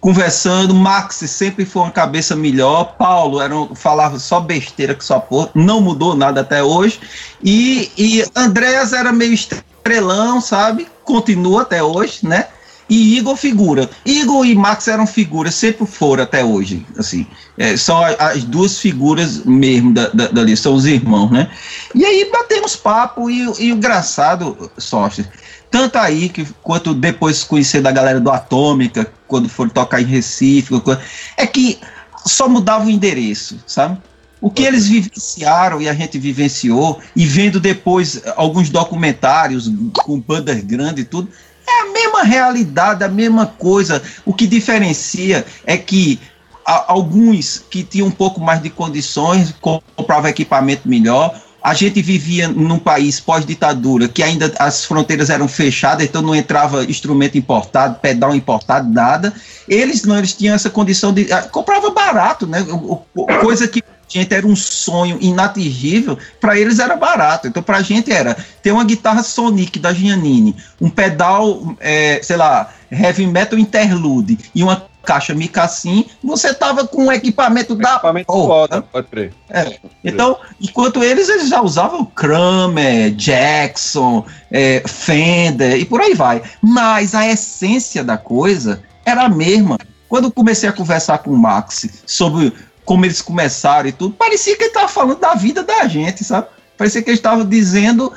conversando. Max sempre foi uma cabeça melhor. Paulo era um, falava só besteira que só porra, não mudou nada até hoje. E, e Andréas era meio estrelão, sabe? Continua até hoje, né? e Igor figura. Igor e Max eram figuras, sempre foram até hoje, assim. É, são as duas figuras mesmo da, da, dali, são os irmãos, né? E aí batemos papo e, e o engraçado, Sócio, tanto aí que, quanto depois conhecer da galera do Atômica, quando foram tocar em Recife, é que só mudava o endereço, sabe? O que eles vivenciaram e a gente vivenciou, e vendo depois alguns documentários com bandas grandes e tudo, é a mesma realidade, a mesma coisa. O que diferencia é que alguns que tinham um pouco mais de condições compravam equipamento melhor. A gente vivia num país pós-ditadura que ainda as fronteiras eram fechadas, então não entrava instrumento importado, pedal importado, nada. Eles não, eles tinham essa condição de. Ah, comprava barato, né? Coisa que gente era um sonho inatingível, para eles era barato. Então, para a gente era ter uma guitarra Sonic da Giannini, um pedal, é, sei lá, Heavy Metal Interlude e uma caixa Micassim, você tava com um equipamento da equipamento porra, foda, pode crer. É. Então, enquanto eles, eles já usavam Kramer, Jackson, é, Fender e por aí vai. Mas a essência da coisa era a mesma. Quando comecei a conversar com o Max sobre como eles começaram e tudo, parecia que ele estava falando da vida da gente, sabe? Parecia que ele estava dizendo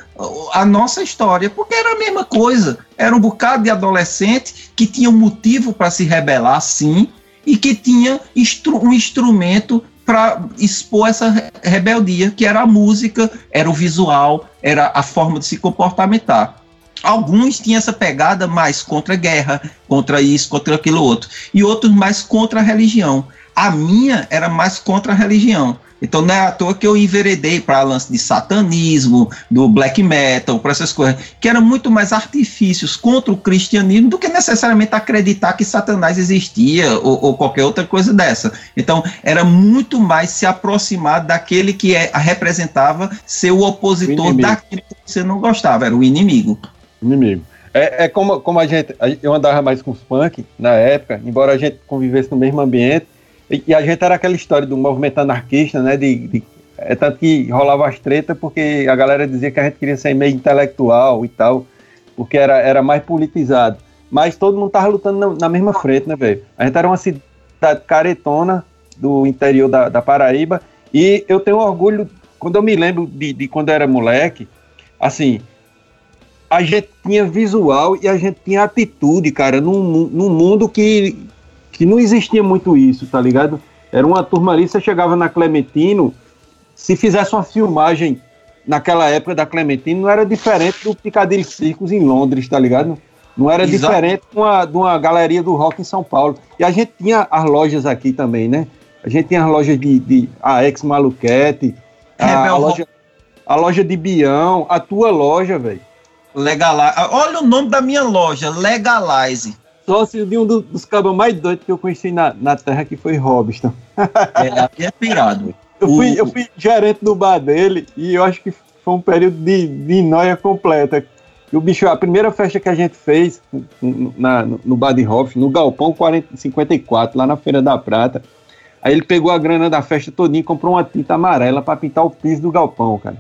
a nossa história, porque era a mesma coisa. Era um bocado de adolescente que tinha um motivo para se rebelar, sim, e que tinha instru um instrumento para expor essa rebeldia, que era a música, era o visual, era a forma de se comportamentar. Alguns tinham essa pegada mais contra a guerra, contra isso, contra aquilo outro, e outros mais contra a religião. A minha era mais contra a religião. Então não é à toa que eu enveredei para lance de satanismo, do black metal, para essas coisas, que eram muito mais artifícios contra o cristianismo do que necessariamente acreditar que Satanás existia ou, ou qualquer outra coisa dessa. Então era muito mais se aproximar daquele que é, representava ser o opositor o daquilo que você não gostava, era o inimigo. Inimigo. É, é como, como a gente. Eu andava mais com os punk na época, embora a gente convivesse no mesmo ambiente, e, a gente era aquela história do movimento anarquista, né? De, de, é tanto que rolava as tretas porque a galera dizia que a gente queria ser meio intelectual e tal, porque era, era mais politizado. Mas todo mundo tava lutando na, na mesma frente, né, velho? A gente era uma cidade caretona do interior da, da Paraíba e eu tenho orgulho, quando eu me lembro de, de quando eu era moleque, assim, a gente tinha visual e a gente tinha atitude, cara, num, num mundo que que não existia muito isso, tá ligado? Era uma turma ali, você chegava na Clementino, se fizesse uma filmagem naquela época da Clementino, não era diferente do Piccadilly Circus em Londres, tá ligado? Não era Exato. diferente de uma, de uma galeria do rock em São Paulo. E a gente tinha as lojas aqui também, né? A gente tinha as lojas de, de a Ex Maluquete, a, a, loja, a loja de Bião, a tua loja, velho. Legalize. Olha o nome da minha loja, Legalize sócio de um dos cabos mais doidos que eu conheci na, na terra, que foi Robson. É, aqui é pirado. Eu fui, eu fui gerente do bar dele e eu acho que foi um período de, de noia completa. E o bicho, a primeira festa que a gente fez na, no bar de Robson, no Galpão 40, 54, lá na Feira da Prata, aí ele pegou a grana da festa todinha e comprou uma tinta amarela para pintar o piso do galpão, cara.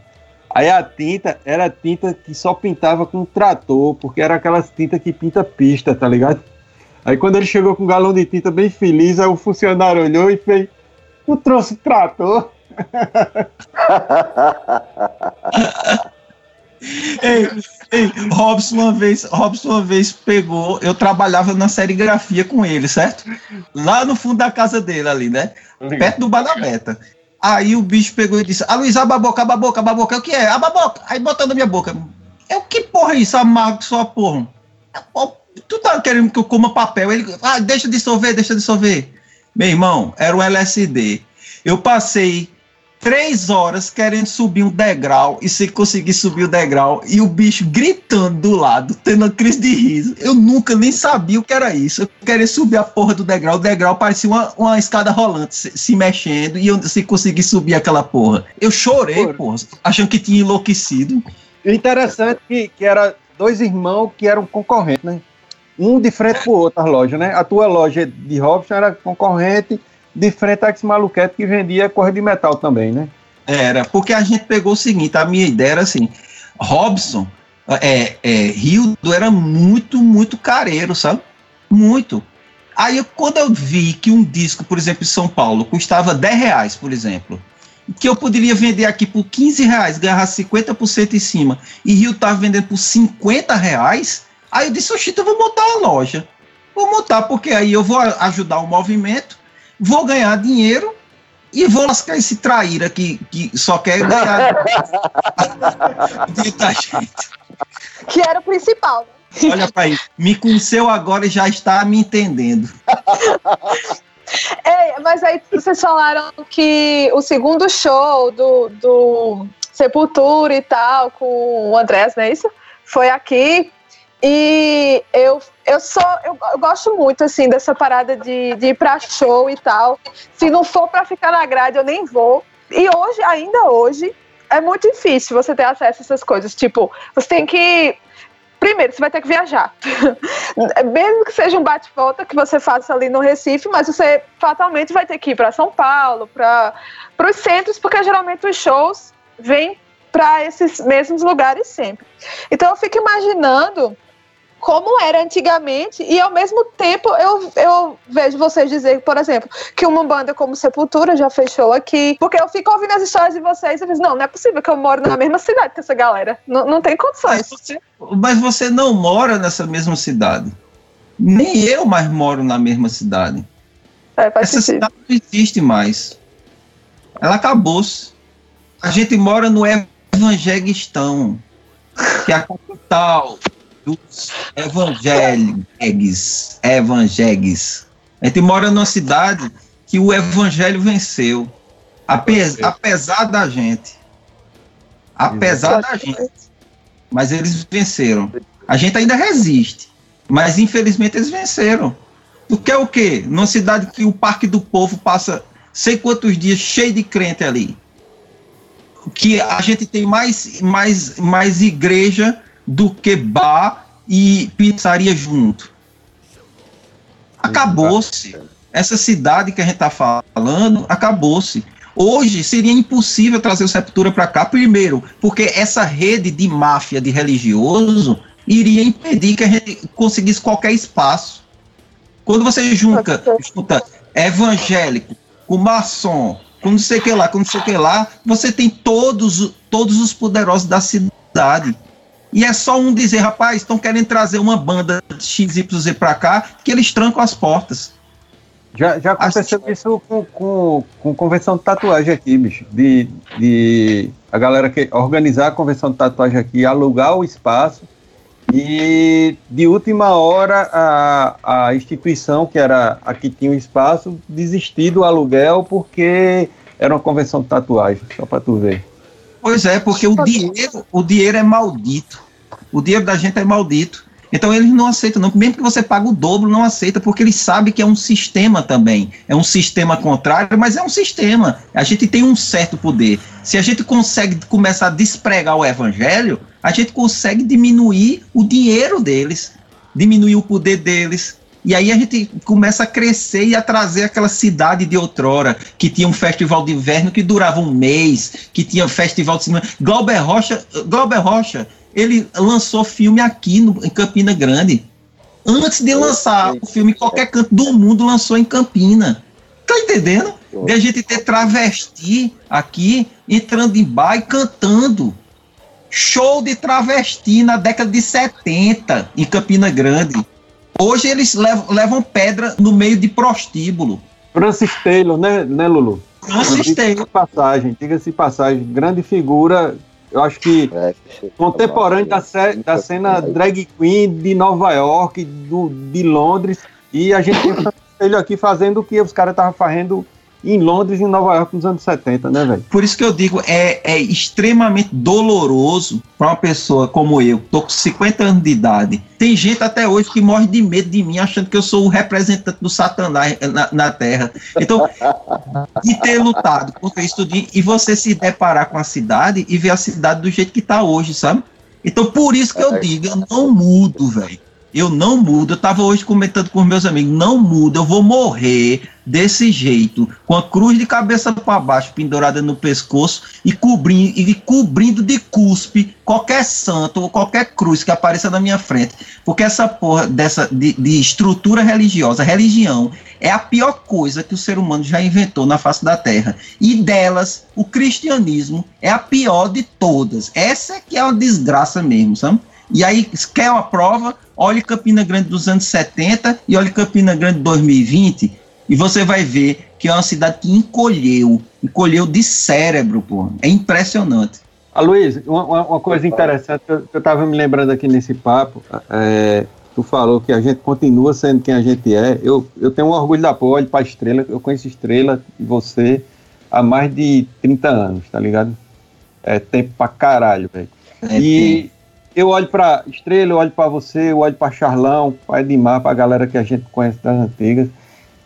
Aí a tinta era tinta que só pintava com trator, porque era aquelas tintas que pinta pista, tá ligado? Aí quando ele chegou com um galão de tinta bem feliz, aí o funcionário olhou e fez: Tu trouxe trator? ei, ei, Robson uma vez, Robson uma vez pegou, eu trabalhava na serigrafia com ele, certo? Lá no fundo da casa dele ali, né? Perto do Badabeta. Aí o bicho pegou e disse: Luiz, aba a boca, aba a boca, aba a boca. O que é? Aba a boca. Aí botou na minha boca. É o que porra é isso, amargo sua porra? Tu tá querendo que eu coma papel? Ele, ah, deixa de dissolver, deixa de dissolver. Meu irmão, era um LSD. Eu passei três horas querendo subir um degrau e sem conseguir subir o degrau e o bicho gritando do lado, tendo uma crise de riso. Eu nunca nem sabia o que era isso. Eu queria subir a porra do degrau, o degrau parecia uma, uma escada rolante se, se mexendo e eu sem conseguir subir aquela porra. Eu chorei, porra, porra achando que tinha enlouquecido. Interessante que, que era dois irmãos que eram concorrentes, né? Um de frente pro outro, a loja, né? A tua loja de Robson era concorrente de frente a esse maluquete que vendia corre de metal também, né? Era, porque a gente pegou o seguinte, a minha ideia era assim, Robson, é, é, Rildo era muito, muito careiro, sabe? Muito. Aí quando eu vi que um disco, por exemplo, em São Paulo, custava 10 reais, por exemplo, que eu poderia vender aqui por 15 reais, ganhar 50% em cima, e Rio estava vendendo por 50 reais, aí eu disse, oxi, então eu vou montar uma loja. Vou montar, porque aí eu vou ajudar o movimento, vou ganhar dinheiro e vou lascar esse traíra que, que só quer ganhar dinheiro da gente. Que era o principal. Né? Olha para isso, me conheceu agora e já está me entendendo. É, mas aí vocês falaram que o segundo show do, do Sepultura e tal, com o Andrés, não é isso? Foi aqui. E eu, eu sou, eu, eu, gosto muito assim dessa parada de, de ir pra show e tal. Se não for para ficar na grade, eu nem vou. E hoje, ainda hoje, é muito difícil você ter acesso a essas coisas. Tipo, você tem que. Primeiro, você vai ter que viajar. Mesmo que seja um bate-volta que você faça ali no Recife, mas você fatalmente vai ter que ir para São Paulo, para os centros, porque geralmente os shows vêm para esses mesmos lugares sempre. Então eu fico imaginando como era antigamente, e ao mesmo tempo eu, eu vejo vocês dizer, por exemplo, que uma banda como Sepultura já fechou aqui, porque eu fico ouvindo as histórias de vocês e eu não, não é possível que eu moro na mesma cidade que essa galera, não, não tem condições. Mas você, mas você não mora nessa mesma cidade. Nem eu mais moro na mesma cidade. É, essa sentido. cidade não existe mais. Ela acabou-se. A gente mora no Evangelistão, que é a capital dos evangélicos, evangélicos. A gente mora numa cidade que o evangelho venceu, apesar, apesar da gente. Apesar da gente. Mas eles venceram. A gente ainda resiste, mas infelizmente eles venceram. Porque é o quê? Numa cidade que o Parque do Povo passa sei quantos dias cheio de crente ali. Que a gente tem mais, mais, mais igreja do que bar e pizzaria junto. Acabou-se. Essa cidade que a gente está falando, acabou-se. Hoje seria impossível trazer o Sepultura para cá, primeiro, porque essa rede de máfia de religioso iria impedir que a gente conseguisse qualquer espaço. Quando você junta, junta evangélico com maçom, com não sei o que lá, com não sei o que lá, você tem todos, todos os poderosos da cidade. E é só um dizer, rapaz, estão querendo trazer uma banda de XYZ para cá, que eles trancam as portas. Já, já aconteceu Acho... isso com, com, com convenção de tatuagem aqui, bicho. De, de a galera que organizar a convenção de tatuagem aqui, alugar o espaço e de última hora a, a instituição que era a que tinha o espaço desistir do aluguel porque era uma convenção de tatuagem, só para tu ver. Pois é, porque o dinheiro, o dinheiro é maldito. O dinheiro da gente é maldito. Então eles não aceitam, não. Mesmo que você pague o dobro, não aceita, porque eles sabem que é um sistema também. É um sistema contrário, mas é um sistema. A gente tem um certo poder. Se a gente consegue começar a despregar o evangelho, a gente consegue diminuir o dinheiro deles, diminuir o poder deles, e aí a gente começa a crescer e a trazer aquela cidade de outrora, que tinha um festival de inverno que durava um mês, que tinha festival de cinema. Glauber Rocha, Glauber Rocha, ele lançou filme aqui no, em Campina Grande. Antes de lançar o filme em qualquer canto do mundo, lançou em Campina. Tá entendendo? De a gente ter travesti aqui, entrando em bar e cantando. show de travesti na década de 70 em Campina Grande. Hoje eles levam, levam pedra no meio de prostíbulo. Francis Taylor, né, né Lulu? Francis Taylor. Passagem, diga-se passagem, grande figura, eu acho que é, contemporâneo da, da cena drag queen de Nova York, do, de Londres, e a gente tem o Francis Taylor aqui fazendo o que os caras estavam fazendo em Londres e em Nova York nos anos 70, né, velho? Por isso que eu digo, é, é extremamente doloroso para uma pessoa como eu, tô com 50 anos de idade. Tem gente até hoje que morre de medo de mim, achando que eu sou o representante do Satanás na, na Terra. Então, e ter lutado contra isso tudo, e você se deparar com a cidade e ver a cidade do jeito que tá hoje, sabe? Então, por isso que eu é. digo, eu não mudo, velho. Eu não mudo. Eu estava hoje comentando com meus amigos, não mudo, eu vou morrer desse jeito, com a cruz de cabeça para baixo pendurada no pescoço e cobrindo, e cobrindo de cuspe qualquer santo ou qualquer cruz que apareça na minha frente. Porque essa porra dessa de, de estrutura religiosa, religião, é a pior coisa que o ser humano já inventou na face da terra. E delas, o cristianismo é a pior de todas. Essa é que é uma desgraça mesmo, sabe? E aí, quer uma prova? Olhe Campina Grande dos anos 70 e olhe Campina Grande 2020 e você vai ver que é uma cidade que encolheu, encolheu de cérebro, pô. É impressionante. A Luiz, uma, uma coisa interessante eu estava me lembrando aqui nesse papo, é, tu falou que a gente continua sendo quem a gente é. Eu, eu tenho um orgulho da porra, olho pra Estrela, eu conheço Estrela e você há mais de 30 anos, tá ligado? É tempo pra caralho, velho. É e, eu olho para Estrela, eu olho para você, eu olho para Charlão, para Edmar, para a galera que a gente conhece das antigas.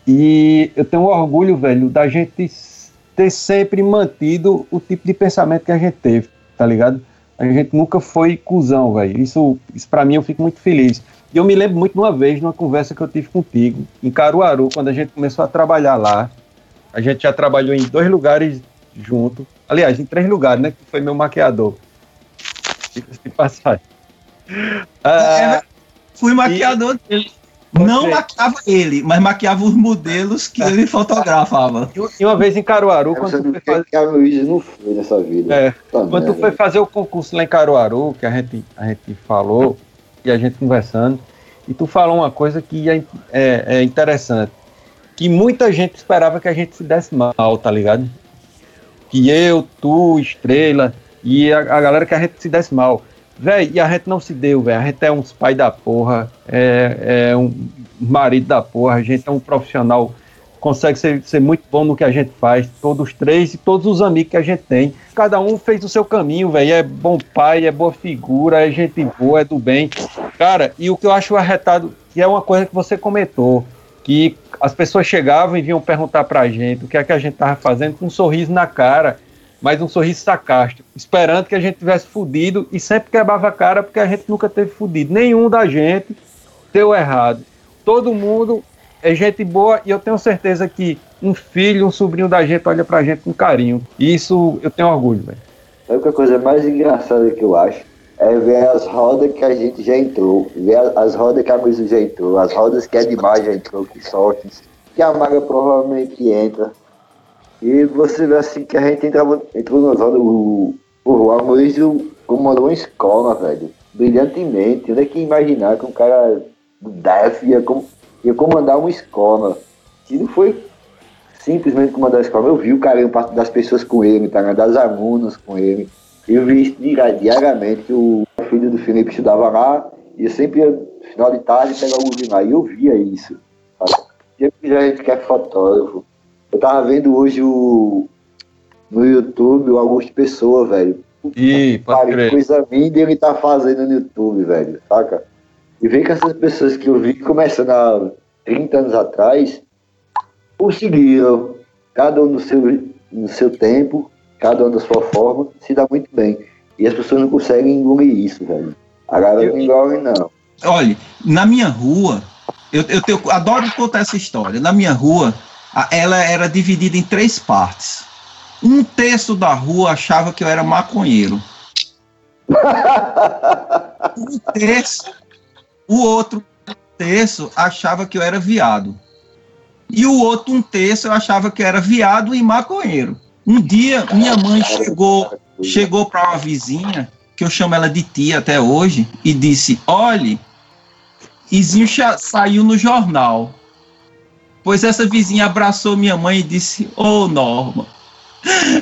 E eu tenho um orgulho, velho, da gente ter sempre mantido o tipo de pensamento que a gente teve, tá ligado? A gente nunca foi cuzão, velho. Isso, isso para mim eu fico muito feliz. E eu me lembro muito de uma vez, numa conversa que eu tive contigo, em Caruaru, quando a gente começou a trabalhar lá. A gente já trabalhou em dois lugares junto. Aliás, em três lugares, né? Que foi meu maquiador de passagem. Ah, fui maquiador e... dele. Não maquiava ele, mas maquiava os modelos que ele fotografava. E uma vez em Caruaru, quando tu foi fazer... Que a Luiz não foi nessa vida. É, tá quando tu foi fazer o concurso lá em Caruaru, que a gente, a gente falou, e a gente conversando, e tu falou uma coisa que é, é, é interessante, que muita gente esperava que a gente se desse mal, tá ligado? Que eu, tu, Estrela, e a, a galera que a gente se desse mal. Véi, e a gente não se deu, velho. A gente é uns pai da porra, é, é, um marido da porra, a gente é um profissional, consegue ser, ser muito bom no que a gente faz, todos três e todos os amigos que a gente tem. Cada um fez o seu caminho, velho. É bom pai, é boa figura, é gente boa, é do bem. Cara, e o que eu acho arretado, que é uma coisa que você comentou, que as pessoas chegavam e vinham perguntar pra gente o que é que a gente tava fazendo com um sorriso na cara mas um sorriso sarcástico, esperando que a gente tivesse fudido e sempre quebrava a cara porque a gente nunca teve fudido. Nenhum da gente deu errado. Todo mundo é gente boa e eu tenho certeza que um filho, um sobrinho da gente olha pra gente com carinho. E isso eu tenho orgulho, velho. A coisa mais engraçada que eu acho? É ver as rodas que a gente já entrou, ver as rodas que a Luísa já entrou, as rodas que a Edmar já entrou, que sorte, que a Maga provavelmente entra. E você vê assim que a gente entrava, entrou nas rodas, o, o Juan Maurício comandou uma escola, velho. Brilhantemente. Onde é que imaginar que um cara do DEF ia, com, ia comandar uma escola? E não foi simplesmente comandar a escola. Eu vi o carinho das pessoas com ele, tá, das alunas com ele. Eu vi isso diariamente, que o filho do Felipe estudava lá, e sempre ia, final de tarde, pegar o lá. E eu via isso. Sabe? E a gente que é fotógrafo, eu tava vendo hoje o, no YouTube o Augusto Pessoa, velho. Ih, pode crer. coisa linda ele tá fazendo no YouTube, velho, saca? E ver que essas pessoas que eu vi começando há 30 anos atrás conseguiram, cada um no seu, no seu tempo, cada um da sua forma, se dá muito bem. E as pessoas não conseguem engolir isso, velho. A galera não engole, não. Olha, na minha rua, eu, eu, eu adoro contar essa história. Na minha rua, ela era dividida em três partes. Um terço da rua achava que eu era maconheiro. Um terço, o outro terço achava que eu era viado. E o outro um terço eu achava que eu era viado e maconheiro. Um dia minha mãe chegou chegou para uma vizinha que eu chamo ela de tia até hoje, e disse: Olhe, Izinho saiu no jornal. Pois essa vizinha abraçou minha mãe e disse: Ô oh, Norma,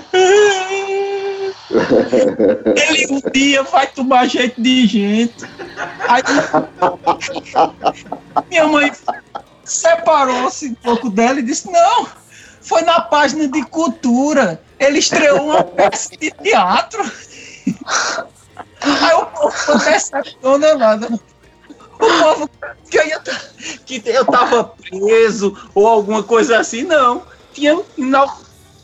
ele um dia vai tomar jeito de gente. Aí, minha mãe separou-se um pouco dela e disse: Não, foi na página de cultura. Ele estreou uma peça de teatro. Aí o povo ficou decepcionado. O povo que eu, ia, que eu tava preso ou alguma coisa assim, não. Tinha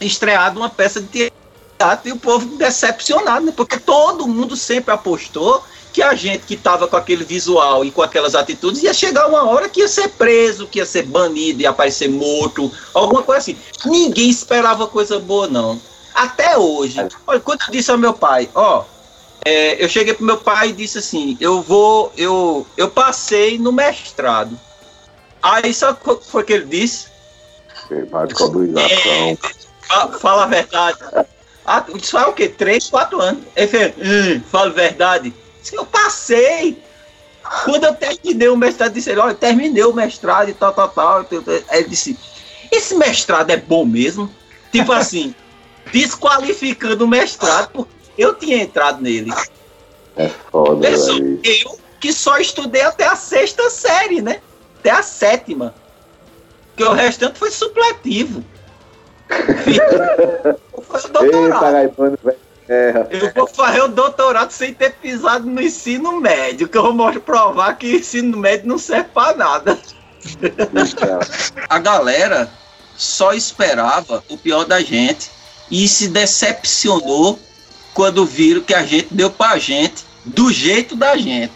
estreado uma peça de teatro e o povo decepcionado, né? Porque todo mundo sempre apostou que a gente que estava com aquele visual e com aquelas atitudes ia chegar uma hora que ia ser preso, que ia ser banido, ia aparecer morto, alguma coisa assim. Ninguém esperava coisa boa, não. Até hoje. Olha, quando eu disse ao meu pai, ó, é, eu cheguei pro meu pai e disse assim, eu vou, eu, eu passei no mestrado. Aí que foi que ele disse? Obrigação. É, fala a verdade. Ah, isso faz o quê? Três, quatro anos. Ele fez, hum, fala a verdade. Eu passei. Quando eu terminei o mestrado, disse ele, olha, terminei o mestrado e tal, tal, tal. Aí ele disse, esse mestrado é bom mesmo? Tipo assim, desqualificando o mestrado, porque eu tinha entrado nele. É foda, Pessoa, Eu que só estudei até a sexta série, né? Até a sétima. Porque o restante foi supletivo. foi o doutorado. Eita, é. Eu vou fazer o doutorado sem ter pisado no ensino médio, que eu vou mostrar, provar que o ensino médio não serve para nada. a galera só esperava o pior da gente e se decepcionou quando viram que a gente deu pra gente do jeito da gente.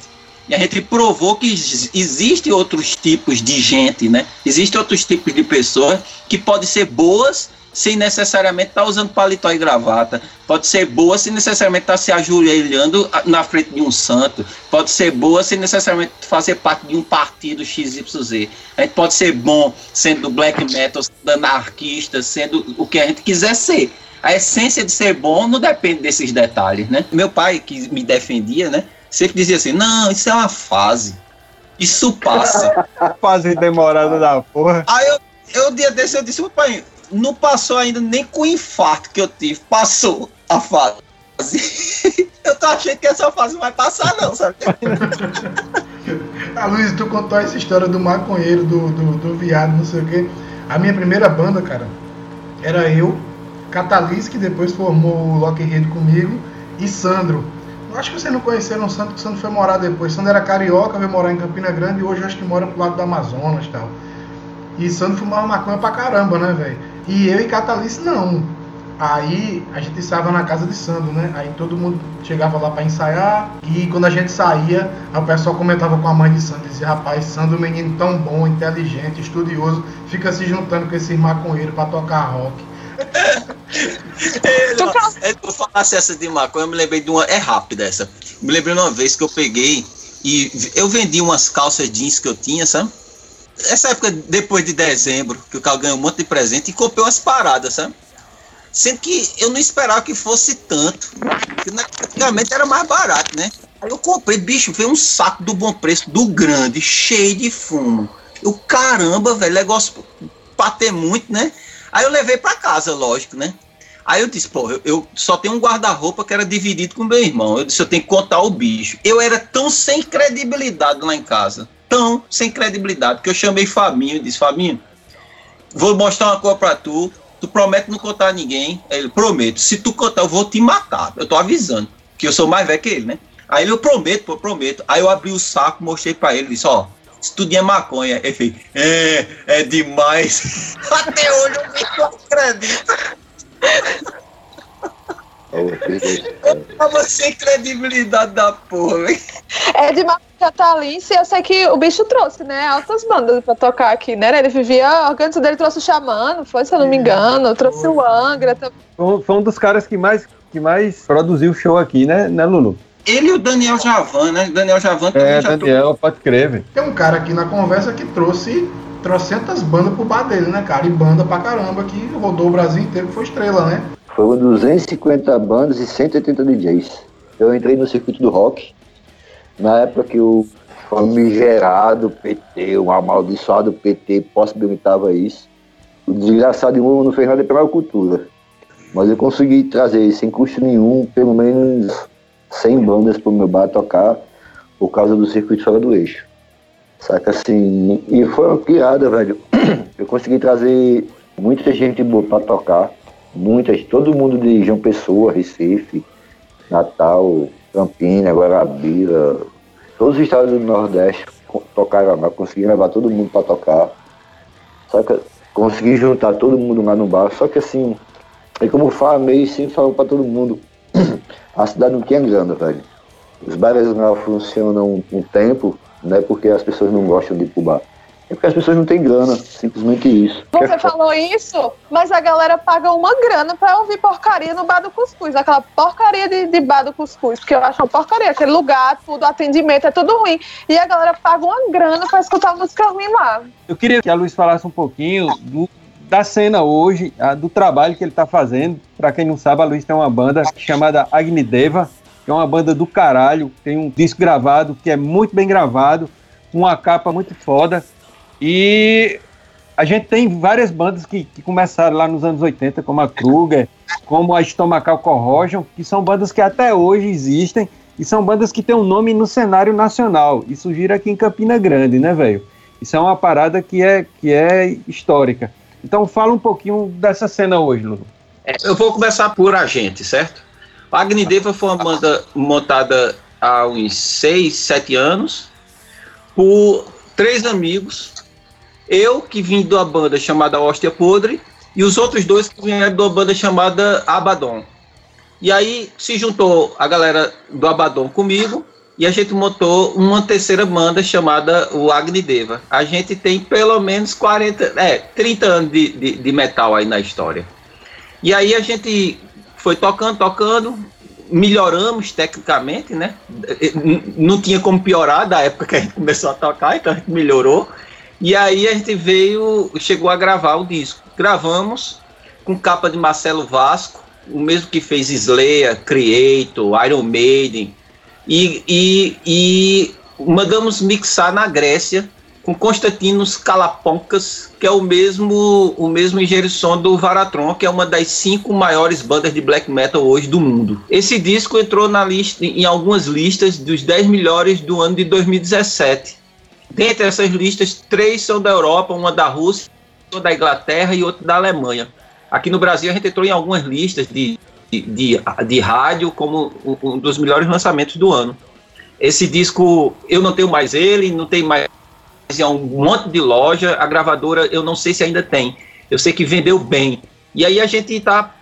E a gente provou que existem outros tipos de gente, né? Existem outros tipos de pessoas que podem ser boas sem necessariamente estar tá usando paletó e gravata. Pode ser boa sem necessariamente estar tá se ajoelhando na frente de um santo. Pode ser boa sem necessariamente fazer parte de um partido XYZ. A gente pode ser bom sendo black metal, sendo anarquista, sendo o que a gente quiser ser. A essência de ser bom não depende desses detalhes, né? Meu pai, que me defendia, né? Sempre dizia assim: não, isso é uma fase. Isso passa. fase demorada da porra. Aí eu, eu, dia desse, eu disse: pai, não passou ainda nem com o infarto que eu tive. Passou a fase. eu tô achando que essa fase não vai passar, não, sabe? ah, Luiz, tu contou essa história do maconheiro, do, do, do viado, não sei o quê. A minha primeira banda, cara, era eu, Catalise, que depois formou o Lockheed comigo, e Sandro. Eu acho que vocês não conheceram o Sandro, porque o Sandro foi morar depois. Sandro era carioca, veio morar em Campina Grande e hoje acho que mora pro lado do Amazonas e tal. E Sandro fumava maconha pra caramba, né, velho? E eu e Catalice não. Aí a gente estava na casa de Sandro, né? Aí todo mundo chegava lá para ensaiar e quando a gente saía, o pessoal comentava com a mãe de Sandro, dizia, rapaz, Sandro, menino tão bom, inteligente, estudioso, fica se juntando com esses maconheiros para tocar rock. é, eu falasse essa de maconha, eu me lembrei de uma. É rápida essa. Me lembrei de uma vez que eu peguei e eu vendi umas calças jeans que eu tinha, sabe? essa época depois de dezembro, que o cara ganhou um monte de presente e comprei umas paradas, sabe? Sendo que eu não esperava que fosse tanto. Porque antigamente era mais barato, né? Aí eu comprei, bicho, veio um saco do bom preço, do grande, cheio de fumo. Eu, caramba, velho, negócio pra ter muito, né? Aí eu levei pra casa, lógico, né? Aí eu disse, pô, eu, eu só tenho um guarda-roupa que era dividido com meu irmão. Eu disse, eu tenho que contar o bicho. Eu era tão sem credibilidade lá em casa tão sem credibilidade que eu chamei Fabinho e disse: Fabinho, vou mostrar uma coisa pra tu. Tu promete não contar a ninguém. Ele, prometo. Se tu contar, eu vou te matar. Eu tô avisando. Que eu sou mais velho que ele, né? Aí ele, eu prometo, pô, eu prometo. Aí eu abri o saco, mostrei pra ele, disse, ó, é maconha. Ele fez, é, é demais. Até hoje eu não acredito. Eu tava sem credibilidade da porra. É de Catalince, eu sei que o bicho trouxe, né? Altas bandas pra tocar aqui, né? Ele vivia, organizando dele trouxe o Xamã, foi, se eu não me engano, trouxe o Angra também. Foi um dos caras que mais, que mais produziu show aqui, né, né Lulu? Ele e o Daniel Javan, né? Daniel Javan também é, já Daniel, trouxe. pode crer, Tem um cara aqui na conversa que trouxe trocentas bandas pro bar dele, né, cara? E banda pra caramba que rodou o Brasil inteiro, que foi estrela, né? Foram 250 bandas e 180 DJs. eu entrei no circuito do rock, na época que o famigerado PT, o amaldiçoado PT possibilitava isso. O desgraçado de não fez nada pela cultura. Mas eu consegui trazer sem custo nenhum, pelo menos 100 bandas para o meu bar tocar por causa do circuito fora do eixo. Saca assim, e foi uma piada, velho. Eu consegui trazer muita gente boa para tocar, muitas, todo mundo de João Pessoa, Recife, Natal, Campina, Guarabira, todos os estados do Nordeste tocaram lá, consegui levar todo mundo para tocar. Saca? Consegui juntar todo mundo lá no bar, só que assim, é como eu falei, sempre falo para todo mundo, a cidade não tinha grana, velho. Os bares lá funcionam um tempo, não é porque as pessoas não gostam de ir pro bar. É porque as pessoas não têm grana, simplesmente isso. Você é falou isso, mas a galera paga uma grana pra ouvir porcaria no bar do cuscuz. Aquela porcaria de, de bar do cuscuz, porque eu acho uma porcaria. Aquele lugar, tudo, atendimento, é tudo ruim. E a galera paga uma grana pra escutar música ruim lá. Eu queria que a Luiz falasse um pouquinho do, da cena hoje, a, do trabalho que ele tá fazendo. Pra quem não sabe, a Luiz tem uma banda chamada Agnideva, é uma banda do caralho. Tem um disco gravado que é muito bem gravado, uma capa muito foda. E a gente tem várias bandas que, que, começaram lá nos anos 80, como a Kruger, como a Estomacal Corrosion, que são bandas que até hoje existem e são bandas que têm um nome no cenário nacional e surgiram aqui em Campina Grande, né, velho? Isso é uma parada que é, que é histórica. Então fala um pouquinho dessa cena hoje, Lu. É, eu vou começar por a gente, certo? A Agnideva foi uma banda montada há uns 6, 7 anos por três amigos eu, que vim de uma banda chamada Hóstia Podre, e os outros dois que vieram de uma banda chamada Abaddon. E aí se juntou a galera do Abaddon comigo, e a gente montou uma terceira banda chamada o Agnideva. A gente tem pelo menos 40, é, 30 anos de, de, de metal aí na história. E aí a gente foi tocando, tocando, melhoramos tecnicamente, né? Não tinha como piorar da época que a gente começou a tocar, então a gente melhorou. E aí a gente veio, chegou a gravar o disco. Gravamos com capa de Marcelo Vasco, o mesmo que fez Slayer, Creator, Iron Maiden. E, e, e mandamos mixar na Grécia com Constantinos Kalaponkas, que é o mesmo o mesmo engenheiro som do Varatron, que é uma das cinco maiores bandas de black metal hoje do mundo. Esse disco entrou na lista em algumas listas dos 10 melhores do ano de 2017. Dentre essas listas, três são da Europa, uma da Rússia, uma da Inglaterra e outra da Alemanha. Aqui no Brasil a gente entrou em algumas listas de, de, de rádio como um dos melhores lançamentos do ano. Esse disco, eu não tenho mais ele, não tem mais em um monte de loja, a gravadora eu não sei se ainda tem. Eu sei que vendeu bem. E aí a gente tá,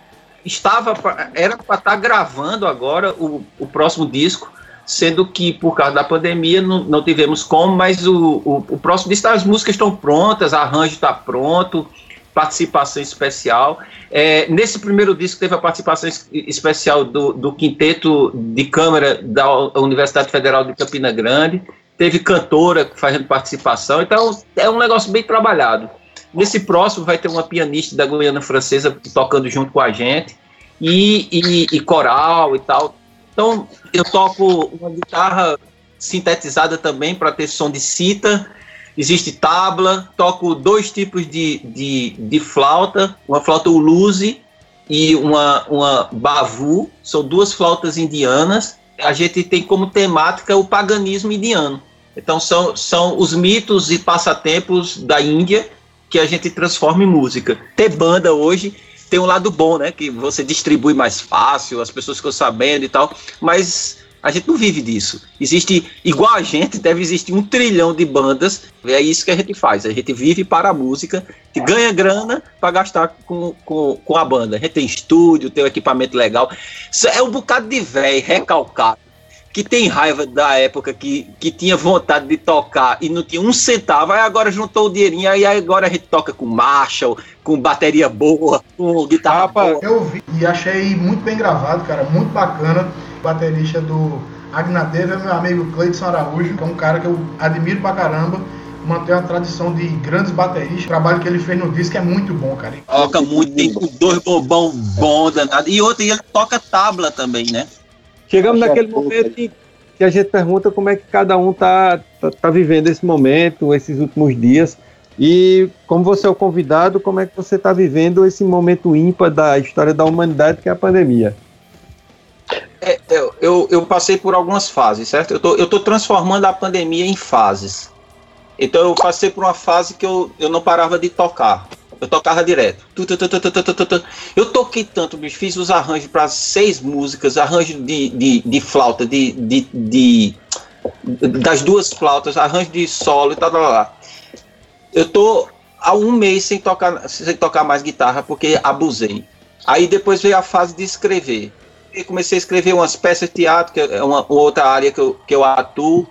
estava, era para estar tá gravando agora o, o próximo disco, sendo que por causa da pandemia não, não tivemos como, mas o, o, o próximo disco as músicas estão prontas, arranjo está pronto, participação especial. É, nesse primeiro disco teve a participação especial do, do quinteto de câmara da Universidade Federal de Campina Grande, teve cantora fazendo participação, então é um negócio bem trabalhado. Nesse próximo vai ter uma pianista da Guiana Francesa tocando junto com a gente, e, e, e coral e tal. Então, eu toco uma guitarra sintetizada também para ter som de cita. Existe tabla, toco dois tipos de, de, de flauta, uma flauta uluse e uma, uma bavu, são duas flautas indianas. A gente tem como temática o paganismo indiano. Então são, são os mitos e passatempos da Índia que a gente transforma em música. Ter banda hoje tem um lado bom, né? Que você distribui mais fácil, as pessoas ficam sabendo e tal, mas a gente não vive disso. Existe, igual a gente, deve existir um trilhão de bandas. É isso que a gente faz. A gente vive para a música, que ganha grana para gastar com, com, com a banda. A gente tem estúdio, tem um equipamento legal. Isso é um bocado de velho, recalcado que tem raiva da época que, que tinha vontade de tocar e não tinha um centavo, aí agora juntou o dinheirinho, aí agora a gente toca com Marshall, com bateria boa, com guitarra boa. Eu vi e achei muito bem gravado, cara, muito bacana. Baterista do Agnadeva é meu amigo Cleiton Araújo, que é um cara que eu admiro pra caramba mantém uma tradição de grandes bateristas. O trabalho que ele fez no disco é muito bom, cara. Toca muito, tem dois bobão bom danado. E outro, ele toca tabla também, né? Chegamos naquele momento que, que a gente pergunta como é que cada um tá, tá, tá vivendo esse momento, esses últimos dias. E como você é o convidado, como é que você está vivendo esse momento ímpar da história da humanidade, que é a pandemia? É, eu, eu, passei por algumas fases, certo? Eu tô, eu tô transformando a pandemia em fases. Então eu passei por uma fase que eu, eu não parava de tocar. Eu tocava direto. Eu toquei tanto, bicho. Fiz os arranjos para seis músicas, arranjo de, de, de flauta, de, de, de, das duas flautas, arranjo de solo e tal, tal, tal. Eu tô há um mês sem tocar, sem tocar mais guitarra porque abusei. Aí depois veio a fase de escrever. Comecei a escrever umas peças de teatro, que é uma, outra área que eu, que eu atuo.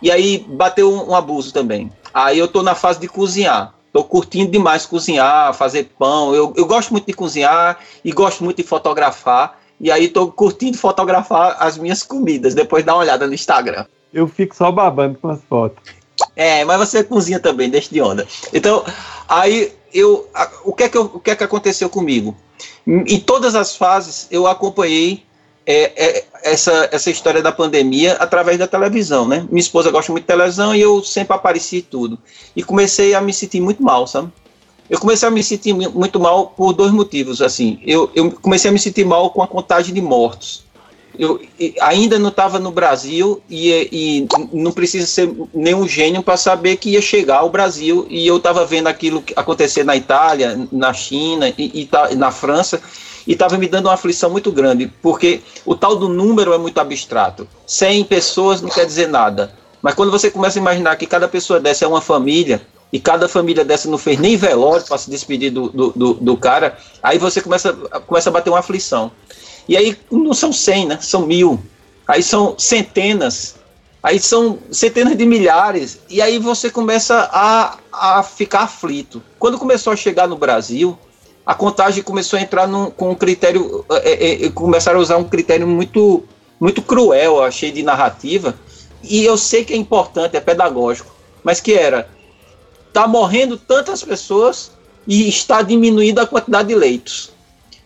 E aí bateu um, um abuso também. Aí eu tô na fase de cozinhar. Tô curtindo demais cozinhar, fazer pão. Eu, eu gosto muito de cozinhar e gosto muito de fotografar. E aí tô curtindo fotografar as minhas comidas. Depois dá uma olhada no Instagram. Eu fico só babando com as fotos. É, mas você cozinha também, deixa de onda. Então, aí eu, a, o que é que eu, o que é que aconteceu comigo? Em todas as fases eu acompanhei é, é, essa, essa história da pandemia através da televisão, né? Minha esposa gosta muito de televisão e eu sempre apareci tudo. E comecei a me sentir muito mal, sabe? Eu comecei a me sentir muito mal por dois motivos, assim. Eu, eu comecei a me sentir mal com a contagem de mortos. Eu ainda não estava no Brasil e, e, não precisa ser nenhum gênio para saber que ia chegar ao Brasil e eu estava vendo aquilo acontecer na Itália, na China e, e na França e estava me dando uma aflição muito grande, porque o tal do número é muito abstrato. 100 pessoas não quer dizer nada. Mas quando você começa a imaginar que cada pessoa dessa é uma família, e cada família dessa não fez nem velório para se despedir do, do, do, do, cara, aí você começa, começa a bater uma aflição. E aí não são 100, né? São mil. Aí são centenas. Aí são centenas de milhares. E aí você começa a, a ficar aflito. Quando começou a chegar no Brasil, a contagem começou a entrar num, com um critério, é, é, é, começaram a usar um critério muito, muito cruel, achei, de narrativa, e eu sei que é importante, é pedagógico, mas que era, tá morrendo tantas pessoas e está diminuindo a quantidade de leitos.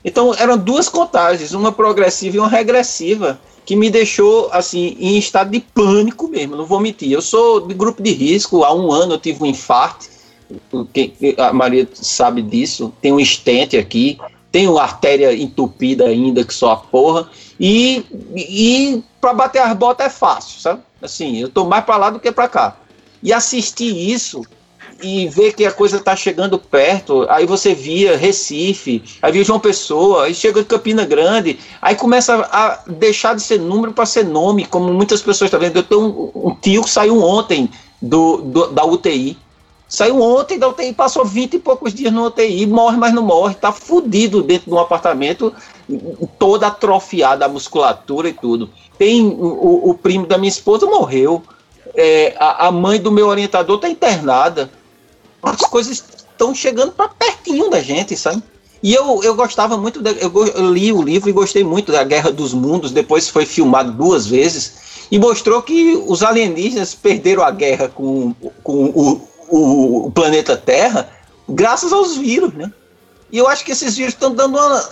Então eram duas contagens, uma progressiva e uma regressiva, que me deixou assim em estado de pânico mesmo, não vou mentir. Eu sou de grupo de risco, há um ano eu tive um infarto, a Maria sabe disso, tem um estente aqui, tem uma artéria entupida ainda, que só a porra, e, e para bater as botas é fácil, sabe? Assim, eu tô mais para lá do que para cá. E assistir isso e ver que a coisa tá chegando perto, aí você via Recife, aí via João Pessoa, aí chega Campina Grande, aí começa a deixar de ser número para ser nome, como muitas pessoas estão tá vendo. Eu tenho um, um tio que saiu ontem do, do, da UTI, Saiu ontem da UTI, passou 20 e poucos dias no UTI, morre, mas não morre, tá fudido dentro de um apartamento, toda atrofiada a musculatura e tudo. Tem o, o primo da minha esposa morreu, é, a, a, mãe do meu orientador tá internada. As coisas estão chegando para pertinho da gente, sabe? E eu, eu gostava muito, de, eu, eu li o livro e gostei muito da Guerra dos Mundos, depois foi filmado duas vezes, e mostrou que os alienígenas perderam a guerra com, com o, o, o planeta Terra graças aos vírus, né? E eu acho que esses vírus estão dando uma.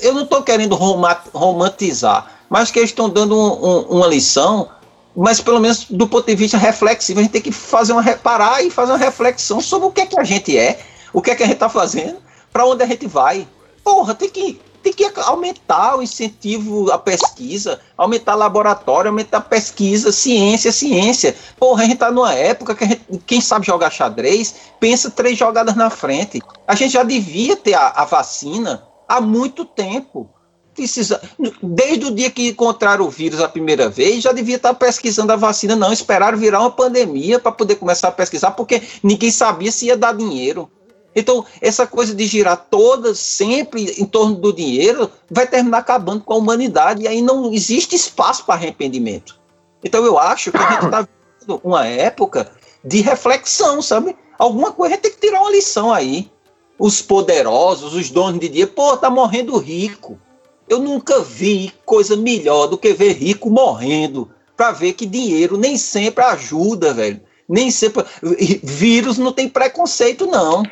Eu não estou querendo romantizar, mas que eles estão dando um, um, uma lição, mas pelo menos do ponto de vista reflexivo, a gente tem que fazer uma parar e fazer uma reflexão sobre o que é que a gente é, o que é que a gente está fazendo, para onde a gente vai. Porra, tem que tem que aumentar o incentivo à pesquisa, aumentar laboratório, aumentar pesquisa, ciência, ciência. Porra, a gente tá numa época que gente, quem sabe jogar xadrez pensa três jogadas na frente. A gente já devia ter a, a vacina há muito tempo. Precisa, desde o dia que encontraram o vírus a primeira vez, já devia estar pesquisando a vacina. Não, esperaram virar uma pandemia para poder começar a pesquisar, porque ninguém sabia se ia dar dinheiro. Então, essa coisa de girar toda sempre em torno do dinheiro vai terminar acabando com a humanidade e aí não existe espaço para arrependimento. Então, eu acho que a gente está vivendo uma época de reflexão, sabe? Alguma coisa a gente tem que tirar uma lição aí. Os poderosos, os donos de dinheiro, pô, tá morrendo rico. Eu nunca vi coisa melhor do que ver rico morrendo para ver que dinheiro nem sempre ajuda, velho. Nem sempre. Vírus não tem preconceito, não.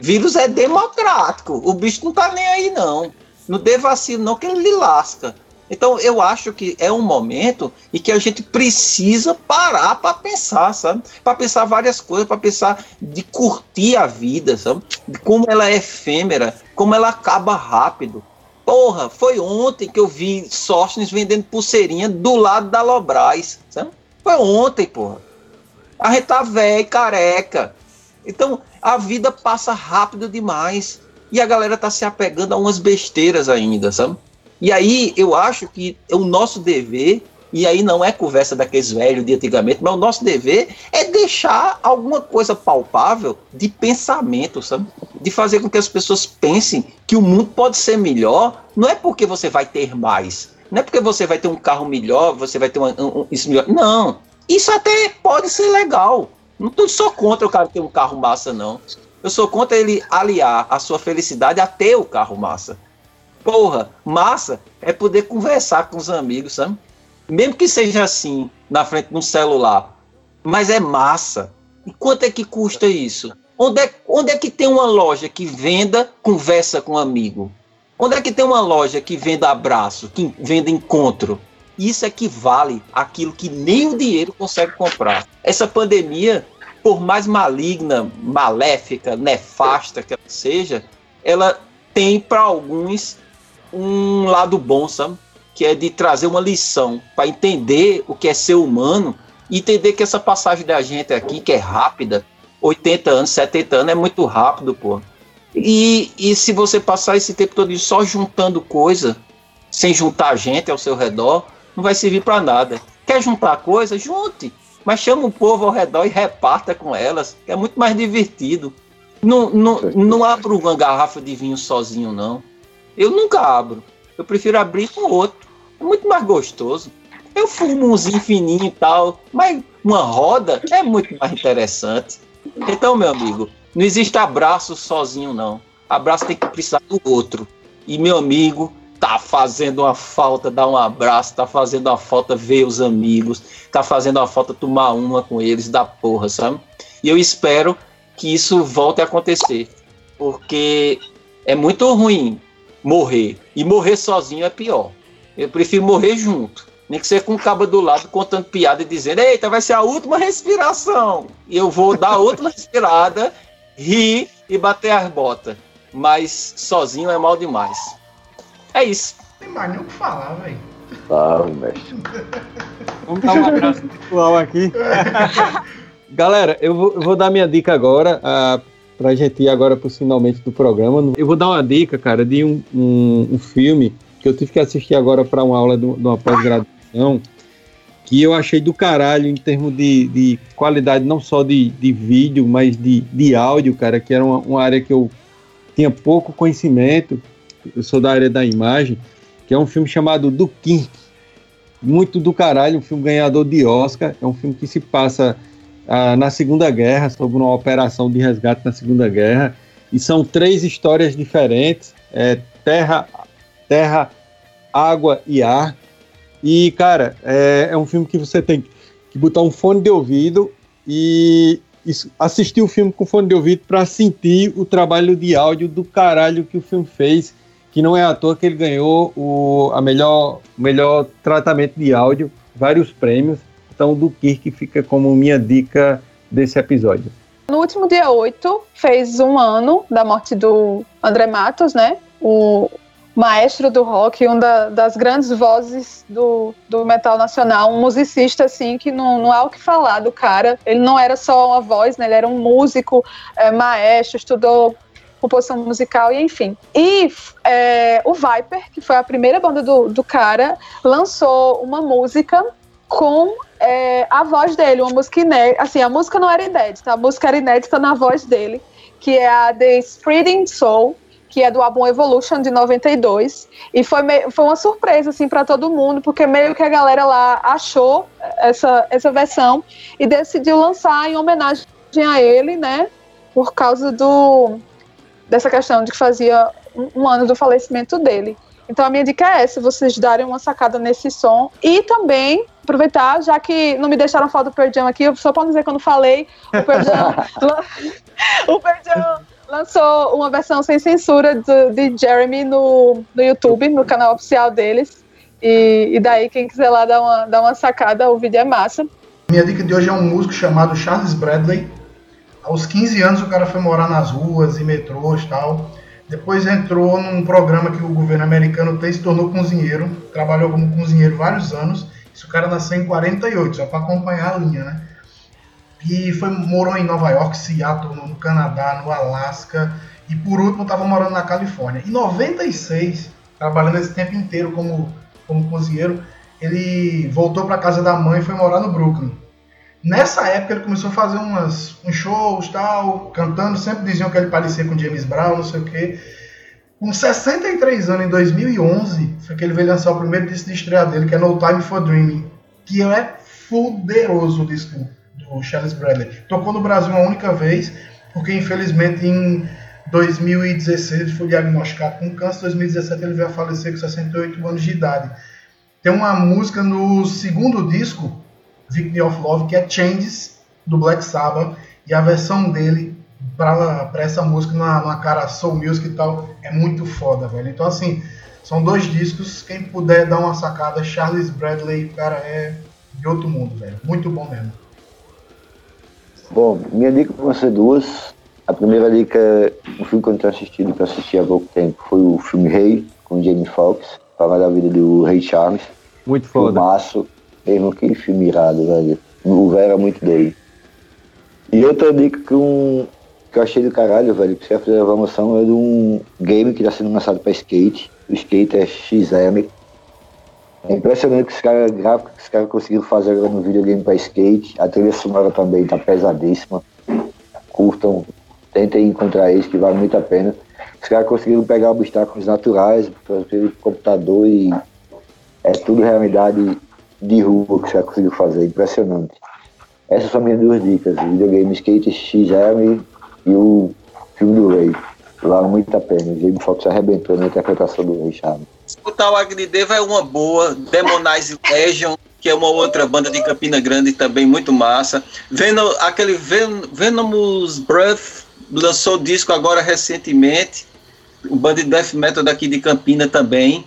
Vírus é democrático. O bicho não tá nem aí, não. Não dê vacilo, não, que ele lhe lasca. Então eu acho que é um momento em que a gente precisa parar para pensar, sabe? Para pensar várias coisas, para pensar de curtir a vida, sabe? De como ela é efêmera, como ela acaba rápido. Porra, foi ontem que eu vi Sóstenes vendendo pulseirinha do lado da Lobras, sabe? Foi ontem, porra. A gente tá velho, careca. Então, a vida passa rápido demais. E a galera tá se apegando a umas besteiras ainda, sabe? E aí eu acho que é o nosso dever, e aí não é conversa daqueles velhos de antigamente, mas o nosso dever é deixar alguma coisa palpável de pensamento, sabe? De fazer com que as pessoas pensem que o mundo pode ser melhor, não é porque você vai ter mais, não é porque você vai ter um carro melhor, você vai ter uma, um, isso melhor. Não. Isso até pode ser legal. Não estou só contra o cara ter um carro massa, não. Eu sou contra ele aliar a sua felicidade a ter o carro massa. Porra, massa é poder conversar com os amigos, sabe? Mesmo que seja assim, na frente de um celular. Mas é massa. E quanto é que custa isso? Onde é, onde é que tem uma loja que venda conversa com amigo? Onde é que tem uma loja que venda abraço, que venda encontro? Isso é que vale aquilo que nem o dinheiro consegue comprar. Essa pandemia, por mais maligna, maléfica, nefasta que ela seja, ela tem para alguns um lado bom, sabe? Que é de trazer uma lição para entender o que é ser humano e entender que essa passagem da gente aqui, que é rápida, 80 anos, 70 anos, é muito rápido, pô. E, e se você passar esse tempo todo só juntando coisa, sem juntar gente ao seu redor, não vai servir para nada. Quer juntar coisa? Junte. Mas chama o povo ao redor e reparta com elas, é muito mais divertido. Não, não, não abra uma garrafa de vinho sozinho, não. Eu nunca abro. Eu prefiro abrir com outro. É muito mais gostoso. Eu fumo umzinho fininho e tal, mas uma roda é muito mais interessante. Então, meu amigo, não existe abraço sozinho, não. Abraço tem que precisar do outro. E, meu amigo, tá fazendo uma falta dar um abraço, tá fazendo uma falta ver os amigos, tá fazendo uma falta tomar uma com eles da porra, sabe? E eu espero que isso volte a acontecer, porque é muito ruim morrer. E morrer sozinho é pior. Eu prefiro morrer junto. Nem que seja com o cabo do lado contando piada e dizendo: Eita, vai ser a última respiração. E eu vou dar outra respirada, rir e bater as botas. Mas sozinho é mal demais. É isso. Tem mais nem o que falar, velho. Ah, mestre. Vamos dar um abraço virtual aqui. Galera, eu vou, eu vou, dar minha dica agora. Uh, pra gente ir agora pro finalmente do programa. Eu vou dar uma dica, cara, de um, um, um filme que eu tive que assistir agora para uma aula de, uma pós-graduação, que eu achei do caralho em termos de, de qualidade, não só de, de vídeo, mas de, de áudio, cara, que era uma, uma área que eu tinha pouco conhecimento. Eu sou da área da imagem, que é um filme chamado Do Kirk. Muito do caralho, um filme ganhador de Oscar. É um filme que se passa ah, na Segunda Guerra, sobre uma operação de resgate na Segunda Guerra. E são três histórias diferentes: é, terra, terra, água e ar. E, cara, é, é, um filme que você tem que botar um fone de ouvido e assistir o filme com fone de ouvido para sentir o trabalho de áudio do caralho que o filme fez. Que não é à toa que ele ganhou o a melhor, melhor tratamento de áudio, vários prêmios questão do Kirk fica como minha dica desse episódio. No último dia 8, fez um ano da morte do André Matos, né? O maestro do rock, uma da, das grandes vozes do, do metal nacional, um musicista, assim, que não, não há o que falar do cara. Ele não era só uma voz, né? Ele era um músico, é, maestro, estudou composição musical e enfim. E é, o Viper, que foi a primeira banda do, do cara, lançou uma música com é, a voz dele, uma música inédita. Assim, a música não era inédita, a música era inédita na voz dele, que é a The Spreading Soul, que é do álbum Evolution de 92. E foi, meio, foi uma surpresa, assim, para todo mundo, porque meio que a galera lá achou essa, essa versão e decidiu lançar em homenagem a ele, né? Por causa do dessa questão de que fazia um, um ano do falecimento dele. Então a minha dica é essa, vocês darem uma sacada nesse som e também aproveitar, já que não me deixaram falar do Pearl Jam aqui, só para dizer que eu não falei, o Pearl Jam, o Pearl Jam lançou uma versão sem censura do, de Jeremy no, no YouTube, no canal oficial deles, E, e daí, quem quiser lá dar uma, dar uma sacada, o vídeo é massa. Minha dica de hoje é um músico chamado Charles Bradley. Aos 15 anos o cara foi morar nas ruas e metrôs tal. Depois entrou num programa que o governo americano tem, se tornou cozinheiro. Trabalhou como cozinheiro vários anos. Isso o cara nasceu em 48, só para acompanhar a linha, né? E foi, morou em Nova York, Seattle, no Canadá, no Alasca. E por último estava morando na Califórnia. Em 96, trabalhando esse tempo inteiro como, como cozinheiro, ele voltou para casa da mãe e foi morar no Brooklyn. Nessa época ele começou a fazer umas, uns shows, tal, cantando, sempre diziam que ele parecia com James Brown, não sei o quê. Com 63 anos, em 2011, foi que ele veio lançar o primeiro disco de estreia dele, que é No Time for Dreaming, que é fuderoso o disco do Charles Bradley. Tocou no Brasil uma única vez, porque infelizmente em 2016 ele foi diagnosticado com câncer, em 2017 ele veio a falecer com 68 anos de idade. Tem uma música no segundo disco, Victory of Love, que é Changes, do Black Sabbath, e a versão dele para essa música na, na cara soul music e tal é muito foda, velho. Então, assim, são dois discos. Quem puder dar uma sacada, Charles Bradley, cara, é de outro mundo, velho. Muito bom mesmo. Bom, minha dica vão ser duas. A primeira dica, um filme que eu não tenho assistido, que eu assisti há pouco tempo, foi o filme Rei, com Jamie Foxx, falar da vida do Rei Charles. Muito foda. Filmaço, mesmo que filme irado, velho. O velho era muito dele. E outra dica que, um, que eu achei do caralho, velho, que você fazer a promoção, é de um game que está sendo lançado para skate. O skate é XM. É impressionante que os caras gráficos que os caras conseguiram fazer agora no videogame para skate. A trilha sonora também tá pesadíssima. Curtam, tentem encontrar isso, que vale muito a pena. Os caras conseguiram pegar obstáculos naturais pelo computador e é tudo realidade de rua que os caras conseguiram fazer. Impressionante. Essas são minhas duas dicas: videogame Skate XM e o filme do Rei. Vale muito a pena. O Jamie Foxx arrebentou na interpretação do Richard. Escutar o Agrideva é uma boa. Demonize Legion, que é uma outra banda de Campina Grande também muito massa. Vendo aquele Ven Venomous Breath lançou disco agora recentemente. O banda de death metal daqui de Campina também.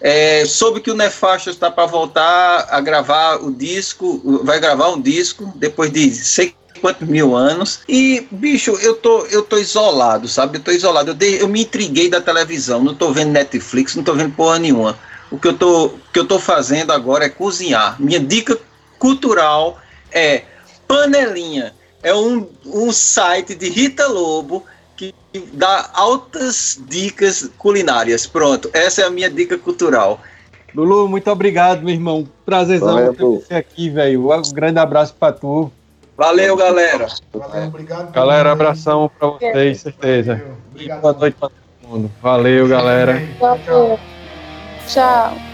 É, soube que o Nefasto está para voltar a gravar o disco, vai gravar um disco depois de sei quantos mil anos. E, bicho, eu tô, eu tô isolado, sabe? Eu tô isolado. Eu, dei, eu me intriguei da televisão, não tô vendo Netflix, não tô vendo porra nenhuma. O que eu tô, que eu tô fazendo agora é cozinhar. Minha dica cultural é Panelinha. É um, um site de Rita Lobo dá altas dicas culinárias. Pronto, essa é a minha dica cultural. Lulu, muito obrigado, meu irmão. Prazerzão ter você aqui, velho. Um grande abraço para tu. Valeu, galera. Valeu, obrigado. Galera, abração para vocês, certeza. Obrigado. Boa noite para todo mundo. Valeu, galera. Valeu. Tchau.